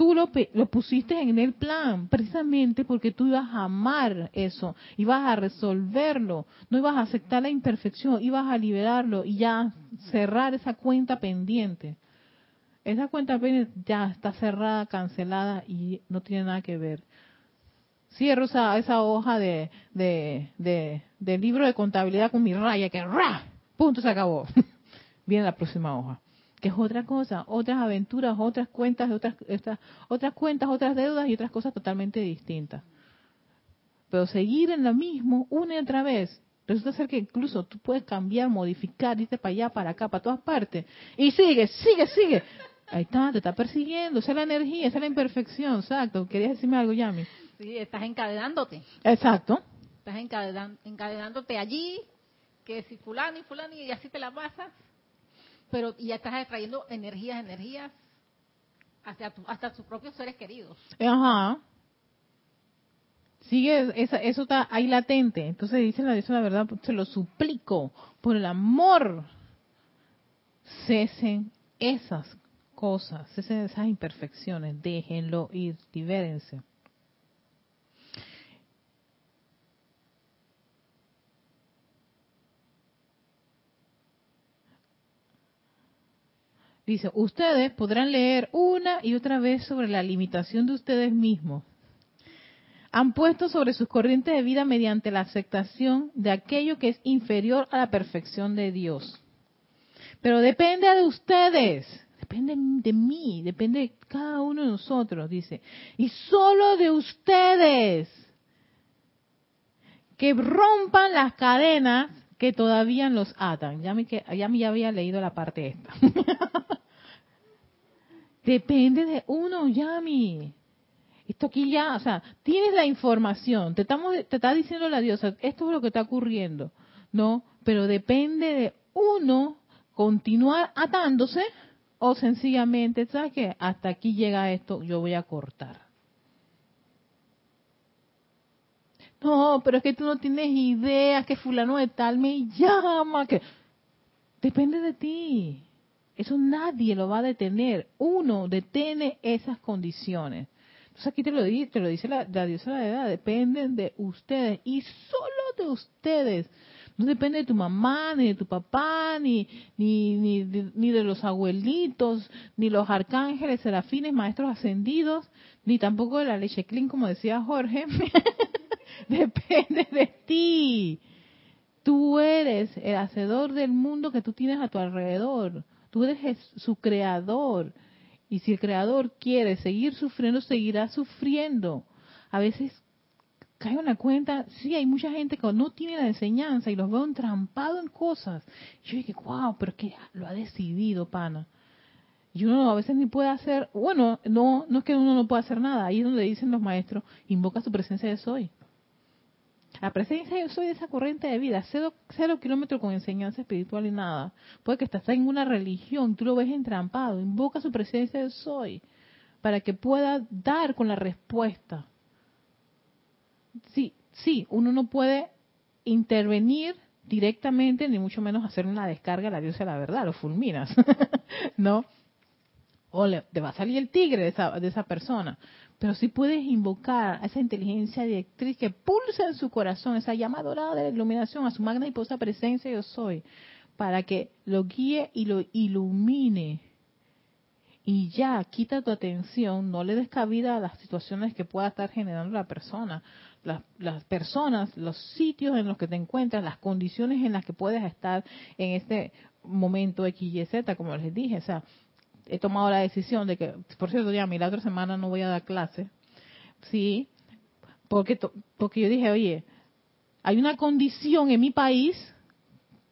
Tú lo, lo pusiste en el plan precisamente porque tú ibas a amar eso, ibas a resolverlo, no ibas a aceptar la imperfección, ibas a liberarlo y ya cerrar esa cuenta pendiente. Esa cuenta ya está cerrada, cancelada y no tiene nada que ver. Cierro esa, esa hoja de, de, de, libro de contabilidad con mi raya, que ¡ra! punto se acabó. Viene la próxima hoja. Que es otra cosa, otras aventuras, otras cuentas, otras, otras cuentas, otras deudas y otras cosas totalmente distintas. Pero seguir en lo mismo una y otra vez, resulta ser que incluso tú puedes cambiar, modificar, irte para allá, para acá, para todas partes. Y sigue, sigue, sigue. Ahí está, te está persiguiendo, esa es la energía, esa es la imperfección, exacto. ¿Querías decirme algo, Yami? Sí, estás encadenándote. Exacto. Estás encadenándote allí, que si fulano y fulano y así te la pasas, pero ya estás extrayendo energías, energías hacia tu, hasta tus propios seres queridos. Ajá. sigue, esa, eso está ahí latente. Entonces dice la la verdad, se lo suplico, por el amor, cesen esas cosas, esas imperfecciones, déjenlo ir, libérense. Dice, ustedes podrán leer una y otra vez sobre la limitación de ustedes mismos. Han puesto sobre sus corrientes de vida mediante la aceptación de aquello que es inferior a la perfección de Dios. Pero depende de ustedes, depende de mí, depende de cada uno de nosotros, dice. Y solo de ustedes que rompan las cadenas que todavía los atan. Ya me, ya había leído la parte esta. Depende de uno, Yami. Esto aquí ya, o sea, tienes la información, te, estamos, te está diciendo la diosa, esto es lo que está ocurriendo, ¿no? Pero depende de uno continuar atándose o sencillamente, ¿sabes qué? Hasta aquí llega esto, yo voy a cortar. No, pero es que tú no tienes idea que fulano de tal me llama, que depende de ti. Eso nadie lo va a detener. Uno detiene esas condiciones. Entonces aquí te lo dice, te lo dice la, diosa de la edad, dependen de ustedes y solo de ustedes. No depende de tu mamá, ni de tu papá, ni, ni, ni, de, ni de los abuelitos, ni los arcángeles, serafines, maestros ascendidos, ni tampoco de la leche clean, como decía Jorge. depende de ti. Tú eres el hacedor del mundo que tú tienes a tu alrededor. Tú eres su creador. Y si el creador quiere seguir sufriendo, seguirá sufriendo. A veces caigo en la cuenta, sí, hay mucha gente que no tiene la enseñanza y los veo entrampados en cosas. yo dije, wow, pero es que lo ha decidido, pana. Y uno a veces ni puede hacer, bueno, no, no es que uno no pueda hacer nada, ahí es donde dicen los maestros, invoca su presencia de soy. La presencia yo soy de esa corriente de vida, cero, cero kilómetros con enseñanza espiritual y nada. Puede que estás en una religión, tú lo ves entrampado, invoca su presencia de soy para que pueda dar con la respuesta. Sí, sí, uno no puede intervenir directamente, ni mucho menos hacer una descarga a la diosa de la verdad, lo fulminas, ¿no? O le, te va a salir el tigre de esa, de esa persona pero sí puedes invocar a esa inteligencia directriz que pulsa en su corazón, esa llama dorada de la iluminación, a su magna y posa presencia yo soy, para que lo guíe y lo ilumine. Y ya, quita tu atención, no le des cabida a las situaciones que pueda estar generando la persona, las, las personas, los sitios en los que te encuentras, las condiciones en las que puedes estar en este momento X, Y, Z, como les dije. O sea, he tomado la decisión de que, por cierto, ya, mi la otra semana no voy a dar clase, sí, porque, porque yo dije, oye, hay una condición en mi país,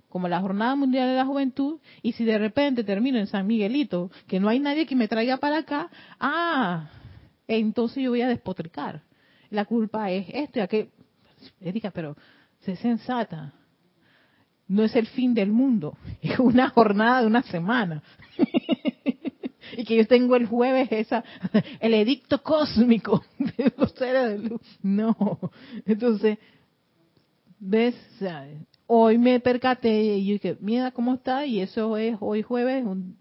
como la Jornada Mundial de la Juventud, y si de repente termino en San Miguelito, que no hay nadie que me traiga para acá, ah, entonces yo voy a despotricar. La culpa es esto y aquello. Erika, pero sé sensata. No es el fin del mundo, es una jornada de una semana. y que yo tengo el jueves esa el edicto cósmico de los seres de luz. No. Entonces, ¿ves? hoy me percaté y yo dije, mira cómo está, y eso es hoy jueves, un,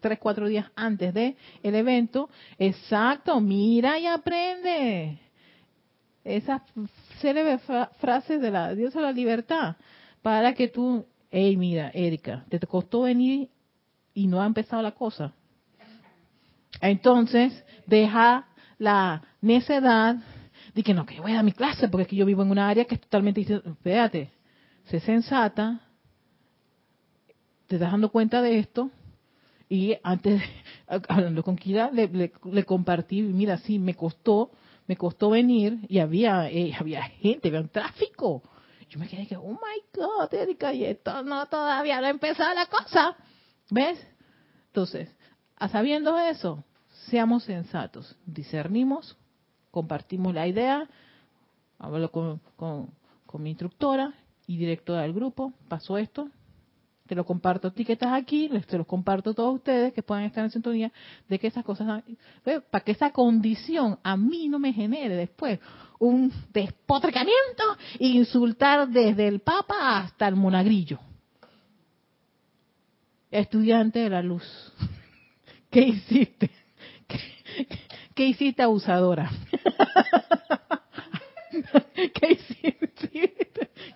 tres, cuatro días antes de el evento. Exacto, mira y aprende. Esas célebres frases de la diosa de la libertad, para que tú, hey, mira, Erika, te costó venir y no ha empezado la cosa. Entonces, deja la necedad de que no, que voy a dar mi clase porque es que yo vivo en una área que es totalmente Espérate, sé sensata, te estás dando cuenta de esto y antes, hablando con Kira, le, le, compartí, mira, sí, me costó, me costó venir y había, eh, había gente, había un tráfico. Yo me quedé que, oh my God, Erika, y esto no todavía no ha empezado la cosa. ¿Ves? Entonces, a sabiendo eso, seamos sensatos, discernimos, compartimos la idea, hablo con, mi instructora y directora del grupo, pasó esto, te lo comparto a aquí, te lo comparto a todos ustedes que puedan estar en sintonía de que esas cosas, para que esa condición a mí no me genere después un despotricamiento insultar desde el Papa hasta el monagrillo. Estudiante de la luz, ¿qué hiciste? ¿Qué, qué hiciste abusadora? ¿Qué hiciste?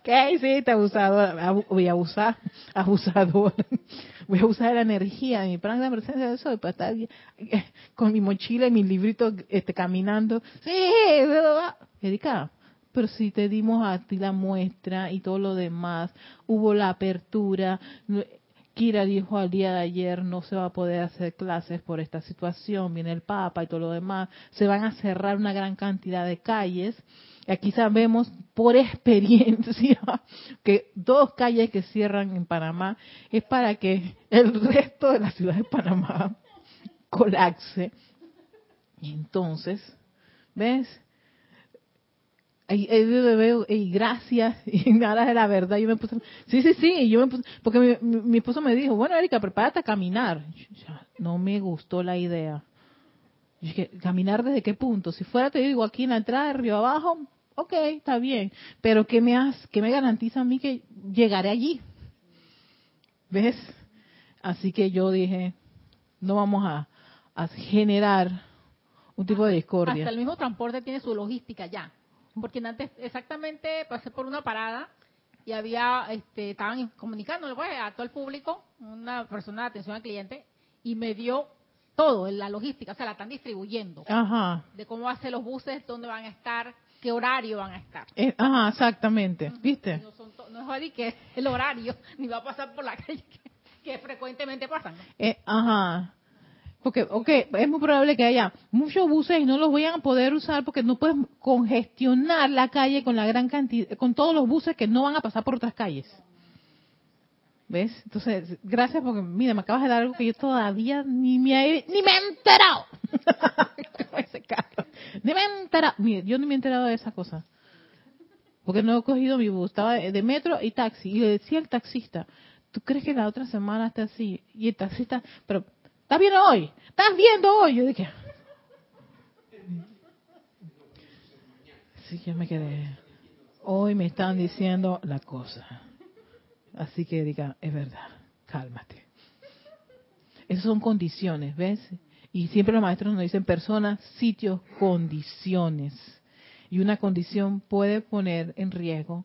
¿Qué hiciste abusadora? Voy a abusar, abusador. Voy a usar la energía mi plan de presencia de eso para estar con mi mochila y mi librito este, caminando. Sí, Erika, pero si te dimos a ti la muestra y todo lo demás, hubo la apertura, Kira dijo al día de ayer no se va a poder hacer clases por esta situación, viene el Papa y todo lo demás, se van a cerrar una gran cantidad de calles. Aquí sabemos por experiencia que dos calles que cierran en Panamá es para que el resto de la ciudad de Panamá colapse. Y entonces, ¿ves? y, gracias, y nada de la verdad, yo me puse, sí, sí, sí, yo me puse, porque mi, esposo me dijo, bueno, Erika, prepárate a caminar. no me gustó la idea. dije, ¿caminar desde qué punto? Si fuera, te digo, aquí en la entrada de Río Abajo, ok, está bien, pero ¿qué me, has, qué me garantiza a mí que llegaré allí? ¿Ves? Así que yo dije, no vamos a, a generar un tipo de discordia. Hasta el mismo transporte tiene su logística ya porque antes exactamente pasé por una parada y había, este, estaban comunicando pues, a todo el público, una persona de atención al cliente, y me dio todo, la logística, o sea, la están distribuyendo. Ajá. De cómo hacer los buses, dónde van a estar, qué horario van a estar. Eh, ajá, exactamente, ¿viste? No, son no es que el horario, ni va a pasar por la calle que, frecuentemente pasan. Eh, ajá. Porque, ok, es muy probable que haya muchos buses y no los vayan a poder usar porque no puedes congestionar la calle con la gran cantidad, con todos los buses que no van a pasar por otras calles. ¿Ves? Entonces, gracias porque, mira, me acabas de dar algo que yo todavía ni me, ni me he enterado. ni me he enterado. Mira, yo ni me he enterado de esa cosa. Porque no he cogido mi bus, estaba de metro y taxi. Y le decía al taxista, ¿tú crees que la otra semana esté así? Y el taxista, pero ¿Estás viendo hoy? ¿Estás viendo hoy? Yo dije. Así que me quedé. Hoy me están diciendo la cosa. Así que diga, es verdad, cálmate. Esas son condiciones, ¿ves? Y siempre los maestros nos dicen personas, sitios, condiciones. Y una condición puede poner en riesgo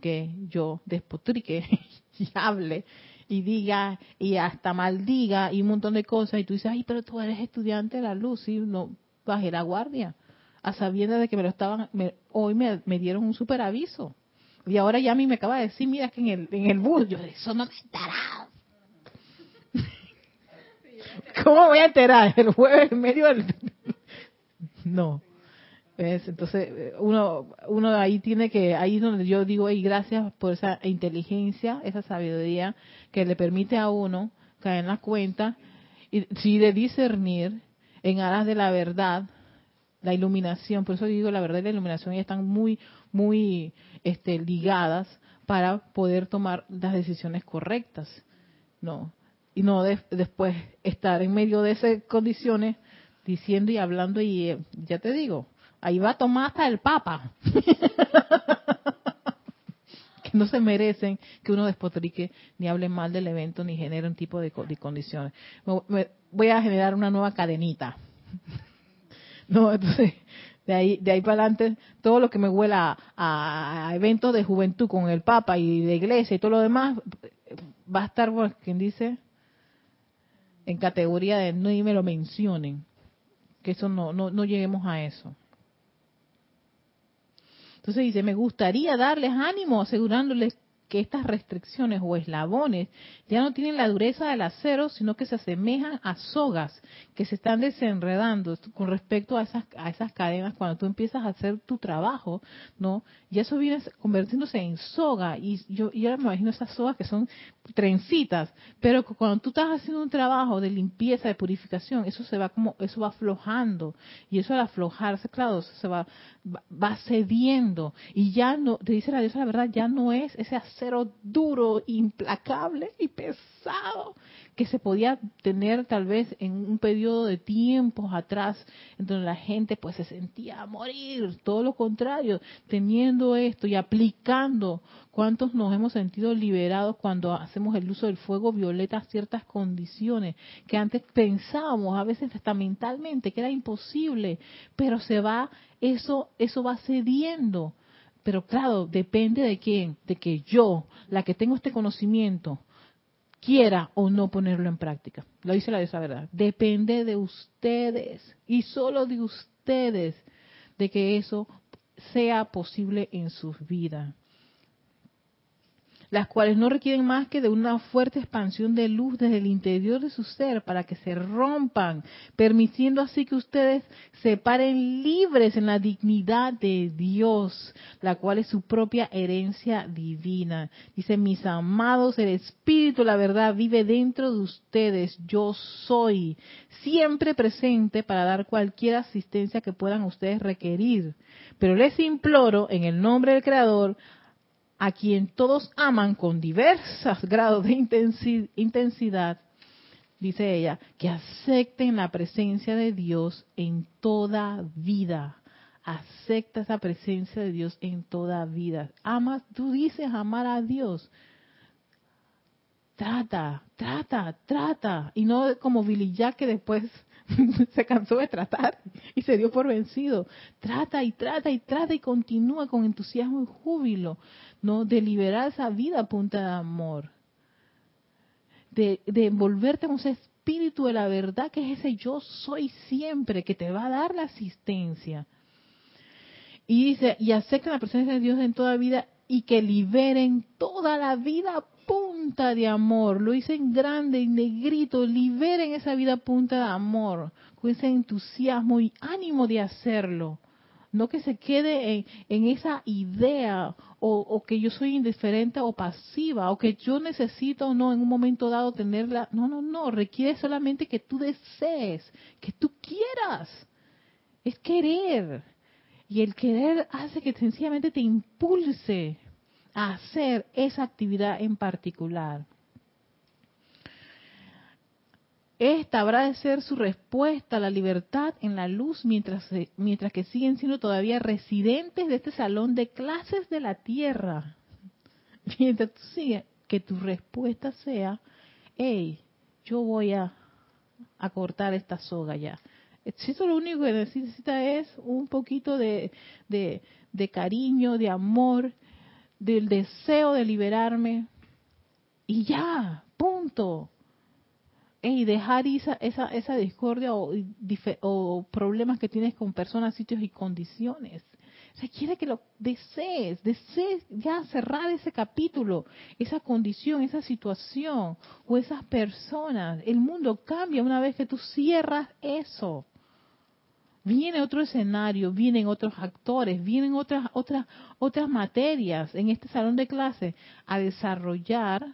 que yo despotrique y hable y diga y hasta maldiga y un montón de cosas y tú dices, ay, pero tú eres estudiante de la luz y no bajé la guardia a sabiendas de que me lo estaban, hoy me, dieron un super aviso. Y ahora ya a mí me acaba de decir, mira que en el, en el bus, yo eso no me he enterado. ¿Cómo voy a enterar? El jueves en medio del... no. Entonces, uno, uno ahí tiene que, ahí es donde yo digo, y gracias por esa inteligencia, esa sabiduría que le permite a uno caer en la cuenta y sí de discernir en aras de la verdad, la iluminación, por eso digo la verdad la iluminación están muy, muy este, ligadas para poder tomar las decisiones correctas, no, y no después estar en medio de esas condiciones diciendo y hablando y eh, ya te digo, Ahí va a tomar hasta el Papa. que no se merecen que uno despotrique ni hable mal del evento ni genere un tipo de, condiciones. voy a generar una nueva cadenita. No, entonces, de ahí, de ahí para adelante, todo lo que me huela a, eventos de juventud con el Papa y de iglesia y todo lo demás, va a estar, quien dice, en categoría de no y me lo mencionen. Que eso no, no, no lleguemos a eso. Entonces dice, me gustaría darles ánimo asegurándoles que estas restricciones o eslabones ya no tienen la dureza del acero, sino que se asemejan a sogas que se están desenredando con respecto a esas, a esas cadenas cuando tú empiezas a hacer tu trabajo, ¿no? Y eso viene convirtiéndose en soga, y yo, yo me imagino esas sogas que son trencitas, pero cuando tú estás haciendo un trabajo de limpieza, de purificación, eso se va como, eso va aflojando, y eso al aflojarse, claro, se va, va cediendo, y ya no, te dice la diosa la verdad, ya no es ese acero duro, implacable y pesado que se podía tener tal vez en un periodo de tiempos atrás, en donde la gente pues se sentía a morir, todo lo contrario, teniendo esto y aplicando cuántos nos hemos sentido liberados cuando hacemos el uso del fuego violeta a ciertas condiciones que antes pensábamos, a veces hasta mentalmente, que era imposible, pero se va, eso, eso va cediendo. Pero claro, depende de quién, de que yo, la que tengo este conocimiento, quiera o no ponerlo en práctica. Lo dice la de esa verdad. Depende de ustedes y solo de ustedes de que eso sea posible en sus vidas las cuales no requieren más que de una fuerte expansión de luz desde el interior de su ser para que se rompan, permitiendo así que ustedes se paren libres en la dignidad de Dios, la cual es su propia herencia divina. Dice, mis amados, el Espíritu, la verdad, vive dentro de ustedes. Yo soy siempre presente para dar cualquier asistencia que puedan ustedes requerir. Pero les imploro, en el nombre del Creador, a quien todos aman con diversos grados de intensidad, dice ella, que acepten la presencia de Dios en toda vida. Acepta esa presencia de Dios en toda vida. Amas, tú dices amar a Dios. Trata, trata, trata. Y no como Billy Jack que después se cansó de tratar y se dio por vencido. Trata y trata y trata y continúa con entusiasmo y júbilo, ¿no? De liberar esa vida a punta de amor. De, de envolverte con ese espíritu de la verdad que es ese yo soy siempre, que te va a dar la asistencia. Y dice, y acepta la presencia de Dios en toda vida y que liberen toda la vida punta de amor, lo dicen grande y negrito, liberen esa vida punta de amor, con ese entusiasmo y ánimo de hacerlo. No que se quede en, esa idea o, o, que yo soy indiferente o pasiva o que yo necesito o no en un momento dado tenerla. No, no, no, requiere solamente que tú desees, que tú quieras. Es querer. Y el querer hace que sencillamente te impulse hacer esa actividad en particular. Esta habrá de ser su respuesta a la libertad en la luz mientras, mientras que siguen siendo todavía residentes de este salón de clases de la tierra. Mientras tú sigues, que tu respuesta sea, hey, yo voy a, cortar esta soga ya. Eso lo único que necesita es un poquito de, de cariño, de amor, del deseo de liberarme y ya, punto. Y dejar esa, esa, esa discordia o, problemas que tienes con personas, sitios y condiciones. Se quiere que lo desees, desees ya cerrar ese capítulo, esa condición, esa situación o esas personas. El mundo cambia una vez que tú cierras eso viene otro escenario, vienen otros actores, vienen otras otras otras materias en este salón de clase a desarrollar,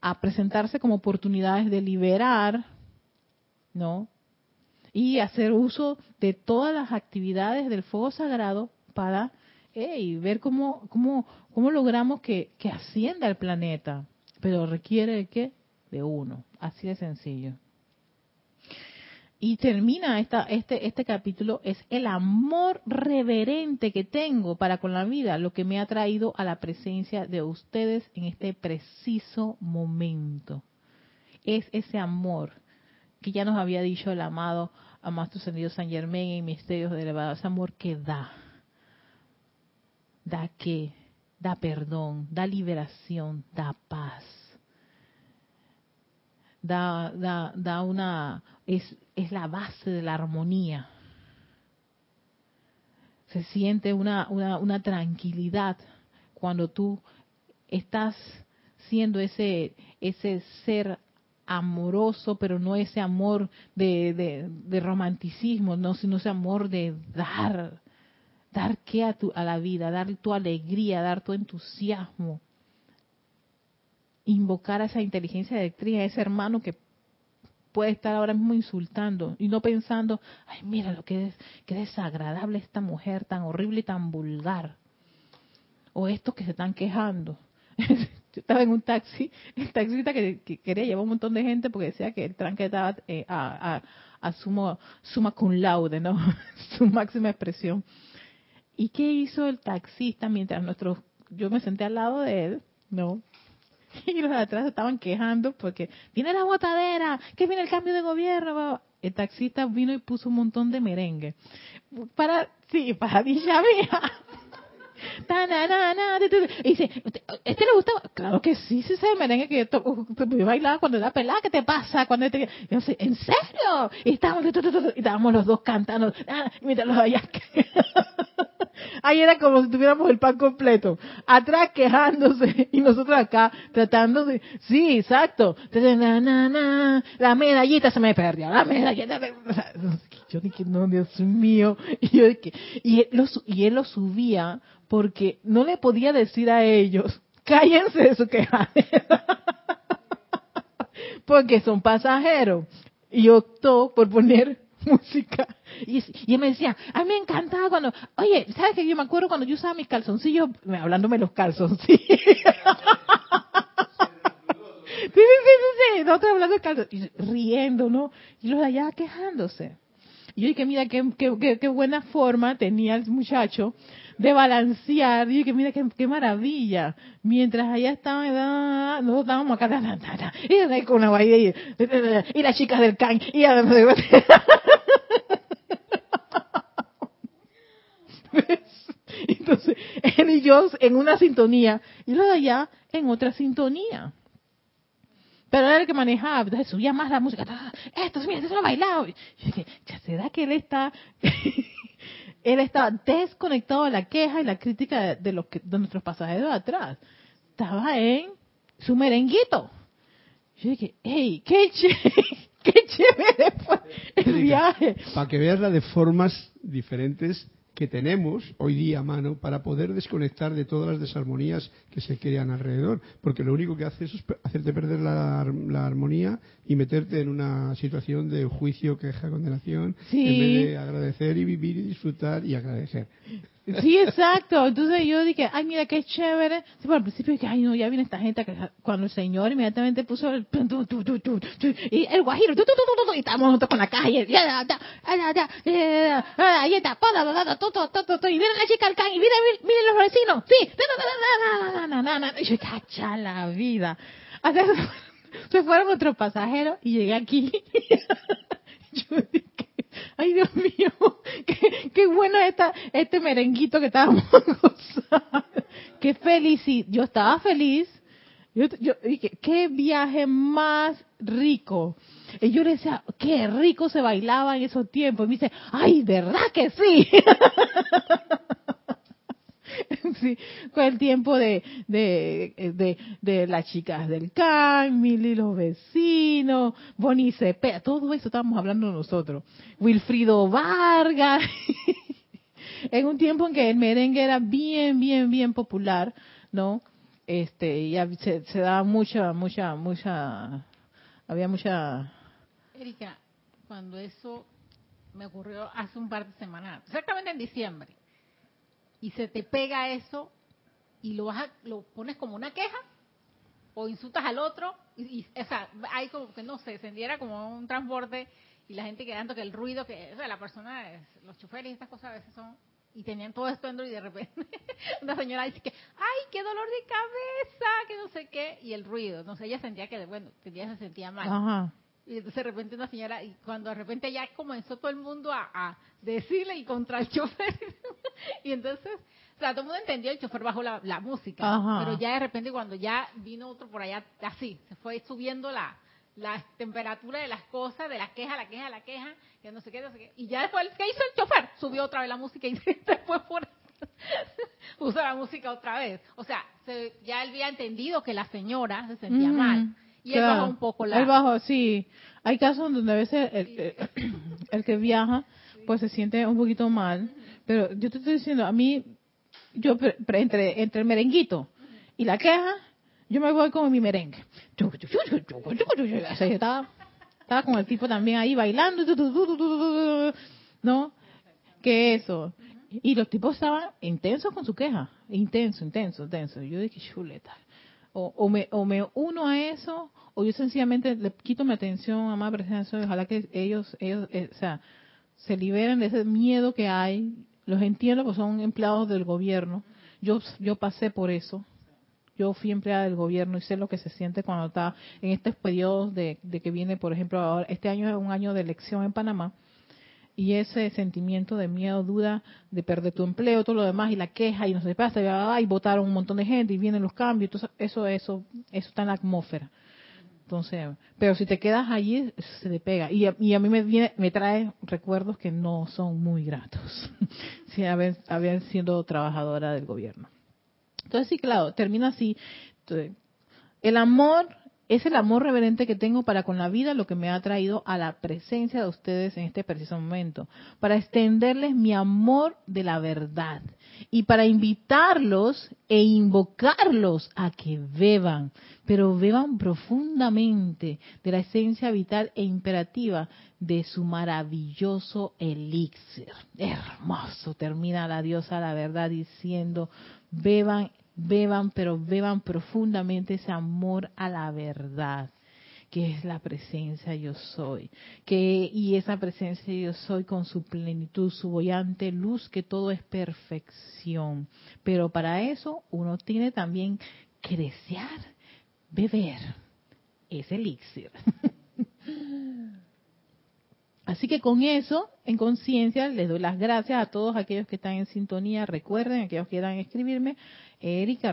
a presentarse como oportunidades de liberar, ¿no? Y hacer uso de todas las actividades del fuego sagrado para ver cómo, cómo, cómo logramos que, que ascienda el planeta. Pero requiere de qué? De uno. Así de sencillo y termina esta, este, este capítulo, es el amor reverente que tengo para con la vida, lo que me ha traído a la presencia de ustedes en este preciso momento. Es ese amor que ya nos había dicho el amado Amado Ascendido San Germán en Misterios de Elevado, ese amor que da. Da que, da perdón, da liberación, da paz da, da, da una, es, es la base de la armonía. Se siente una, una, una tranquilidad cuando tú estás siendo ese, ese ser amoroso, pero no ese amor de, de, romanticismo, no, sino ese amor de dar, dar qué a, tu, a la vida, dar tu alegría, dar tu entusiasmo, invocar a esa inteligencia electrónica, a ese hermano que puede estar ahora mismo insultando y no pensando, ay, mira lo que es, qué desagradable esta mujer, tan horrible y tan vulgar. O estos que se están quejando. yo estaba en un taxi, el taxista que, quería llevar un montón de gente porque decía que el tranque estaba eh, a, a, a sumo, suma cum laude, ¿no? Su máxima expresión. ¿Y qué hizo el taxista mientras nosotros, yo me senté al lado de él, ¿no? Y los de atrás estaban quejando porque viene la botadera, que viene el cambio de gobierno. El taxista vino y puso un montón de merengue. Para, sí, para dicha mía. Y dice, ¿este le gustaba? Claro que sí, sí, ese merengue que yo, bailaba cuando era pelada, ¿qué te pasa? Cuando te... Yo sé, ¿en serio? Y estábamos, y estábamos los dos cantando, ah, mientras los allá. Ahí era como si tuviéramos el pan completo. Atrás quejándose y nosotros acá tratando de... Sí, exacto. La medallita se me perdió. La medallita... Yo dije, no, Dios mío. Y, yo dije, y, él lo, y él lo subía porque no le podía decir a ellos, cállense de su quejadera. porque son pasajeros. Y optó por poner música. Y, y me decía, a mí me encantaba cuando, oye, ¿sabes que yo me acuerdo cuando yo usaba mis calzoncillos, hablándome los calzoncillos? sí, sí, sí, sí, nosotros hablando de calzoncillos, riendo, ¿no? Y los de allá quejándose. Y yo dije, mira, qué, qué, qué buena forma tenía el muchacho de balancear. Y que mira qué, maravilla. Mientras allá estaban, nosotros estábamos acá, y con una y, y las chicas del can, y Entonces, él y yo en una sintonía, y los de allá en otra sintonía. Pero era el que manejaba, entonces subía más la música. Esto, mira, esto lo bailado. Y yo dije, ya será que él está él estaba desconectado de la queja y la crítica de, los de nuestros pasajeros de atrás. Estaba en su merenguito. Yo dije, hey, qué chévere, qué chévere fue el viaje. Para que veas la de formas diferentes que tenemos hoy día a mano para poder desconectar de todas las desarmonías que se crean alrededor, porque lo único que hace es hacerte perder la, armonía y meterte en una situación de juicio, queja, condenación, en vez de agradecer y vivir y disfrutar y agradecer. Sí, exacto. Entonces yo dije, ay, mira qué chévere. Sí, por al principio dije, ay, no, ya viene esta gente. Que, cuando el Señor inmediatamente puso el. y el guajiro, y estábamos nosotros con la calle. Y ahí está. Y viene la chica al can. Y miren, miren los vecinos. Sí. Y yo, cacha la vida. Se fueron otros pasajeros y llegué aquí. yo dije, ay Dios mío, qué, qué bueno esta, este merenguito que estábamos gozando. Qué felicidad, yo estaba feliz. Yo, qué viaje más rico. Y yo le decía, qué rico se bailaba en esos tiempos. Y me dice, ay, ¿verdad que sí? sí, con el tiempo de, de, de, las chicas del CAN, Mili, los vecinos, Bonnie Cepeda, todo eso estábamos hablando nosotros. Wilfrido Vargas. en un tiempo en que el merengue era bien, bien, bien popular, ¿no? Este, ya se, se daba mucha, mucha, mucha, había mucha... Erika, cuando eso me ocurrió hace un par de semanas, exactamente en diciembre, y se te pega eso y lo vas lo pones como una queja o insultas al otro y, o sea hay como que no sé se encendiera como un transporte y la gente quedando que el ruido que la persona los choferes y estas cosas a veces son y tenían todo esto y de repente una señora dice que ay qué dolor de cabeza que no sé qué y el ruido no sé ella sentía que bueno ella se sentía mal y entonces de repente una señora, y cuando de repente ya comenzó todo el mundo a, decirle y contra el chofer, y entonces, o sea, todo el mundo entendió, el chofer bajó la, música, pero ya de repente cuando ya vino otro por allá, así, se fue subiendo la, la temperatura de las cosas, de la queja, la queja, la queja, que no sé qué, no sé qué. Y ya después, ¿qué hizo el chofer? Subió otra vez la música y después por puso la música otra vez. O sea, ya él había entendido que la señora se sentía mal. Y él bajó un poco la... Él bajó, sí. Hay casos donde a veces el, el, que viaja pues se siente un poquito mal. Pero yo te estoy diciendo, a mí, yo entre, entre el merenguito y la queja, yo me voy con mi merengue. estaba, estaba con el tipo también ahí bailando, ¿no? Que eso. Y los tipos estaban intensos con su queja. Intenso, intenso, intenso. Yo dije, chuleta. O, o, me, o me uno a eso, o yo sencillamente le quito mi atención a más presencia, ojalá que ellos, ellos, eh, o sea, se liberen de ese miedo que hay. Los entiendo porque son empleados del gobierno. Yo, yo pasé por eso. Yo fui empleada del gobierno y sé lo que se siente cuando está en estos periodos de, de que viene, por ejemplo, ahora, este año es un año de elección en Panamá y ese sentimiento de miedo, duda de perder tu empleo, todo lo demás y la queja y no qué pasa, y votaron un montón de gente y vienen los cambios, entonces eso eso eso está en la atmósfera. Entonces, pero si te quedas allí se te pega y a, y a mí me viene, me trae recuerdos que no son muy gratos. si haber, haber siendo trabajadora del gobierno. Entonces sí, claro, termina así. El amor es el amor reverente que tengo para con la vida lo que me ha traído a la presencia de ustedes en este preciso momento, para extenderles mi amor de la verdad y para invitarlos e invocarlos a que beban, pero beban profundamente de la esencia vital e imperativa de su maravilloso elixir. Hermoso, termina la diosa la verdad diciendo, beban beban, pero beban profundamente ese amor a la verdad, que es la presencia yo soy, que y esa presencia yo soy con su plenitud, su bollante luz, que todo es perfección. Pero para eso uno tiene también que desear beber ese elixir. Así que con eso, en conciencia, les doy las gracias a todos aquellos que están en sintonía. Recuerden, aquellos que quieran escribirme, erica.com,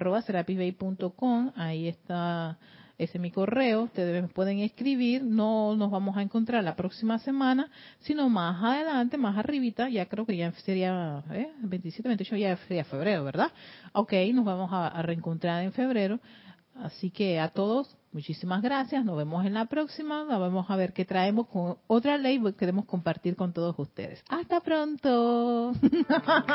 ahí está, ese es mi correo, ustedes me pueden escribir, no nos vamos a encontrar la próxima semana, sino más adelante, más arribita, ya creo que ya sería ¿eh? 27, 28, ya sería febrero, ¿verdad? Ok, nos vamos a, a reencontrar en febrero, así que a todos, muchísimas gracias, nos vemos en la próxima, vamos a ver qué traemos con otra ley que queremos compartir con todos ustedes. Hasta pronto.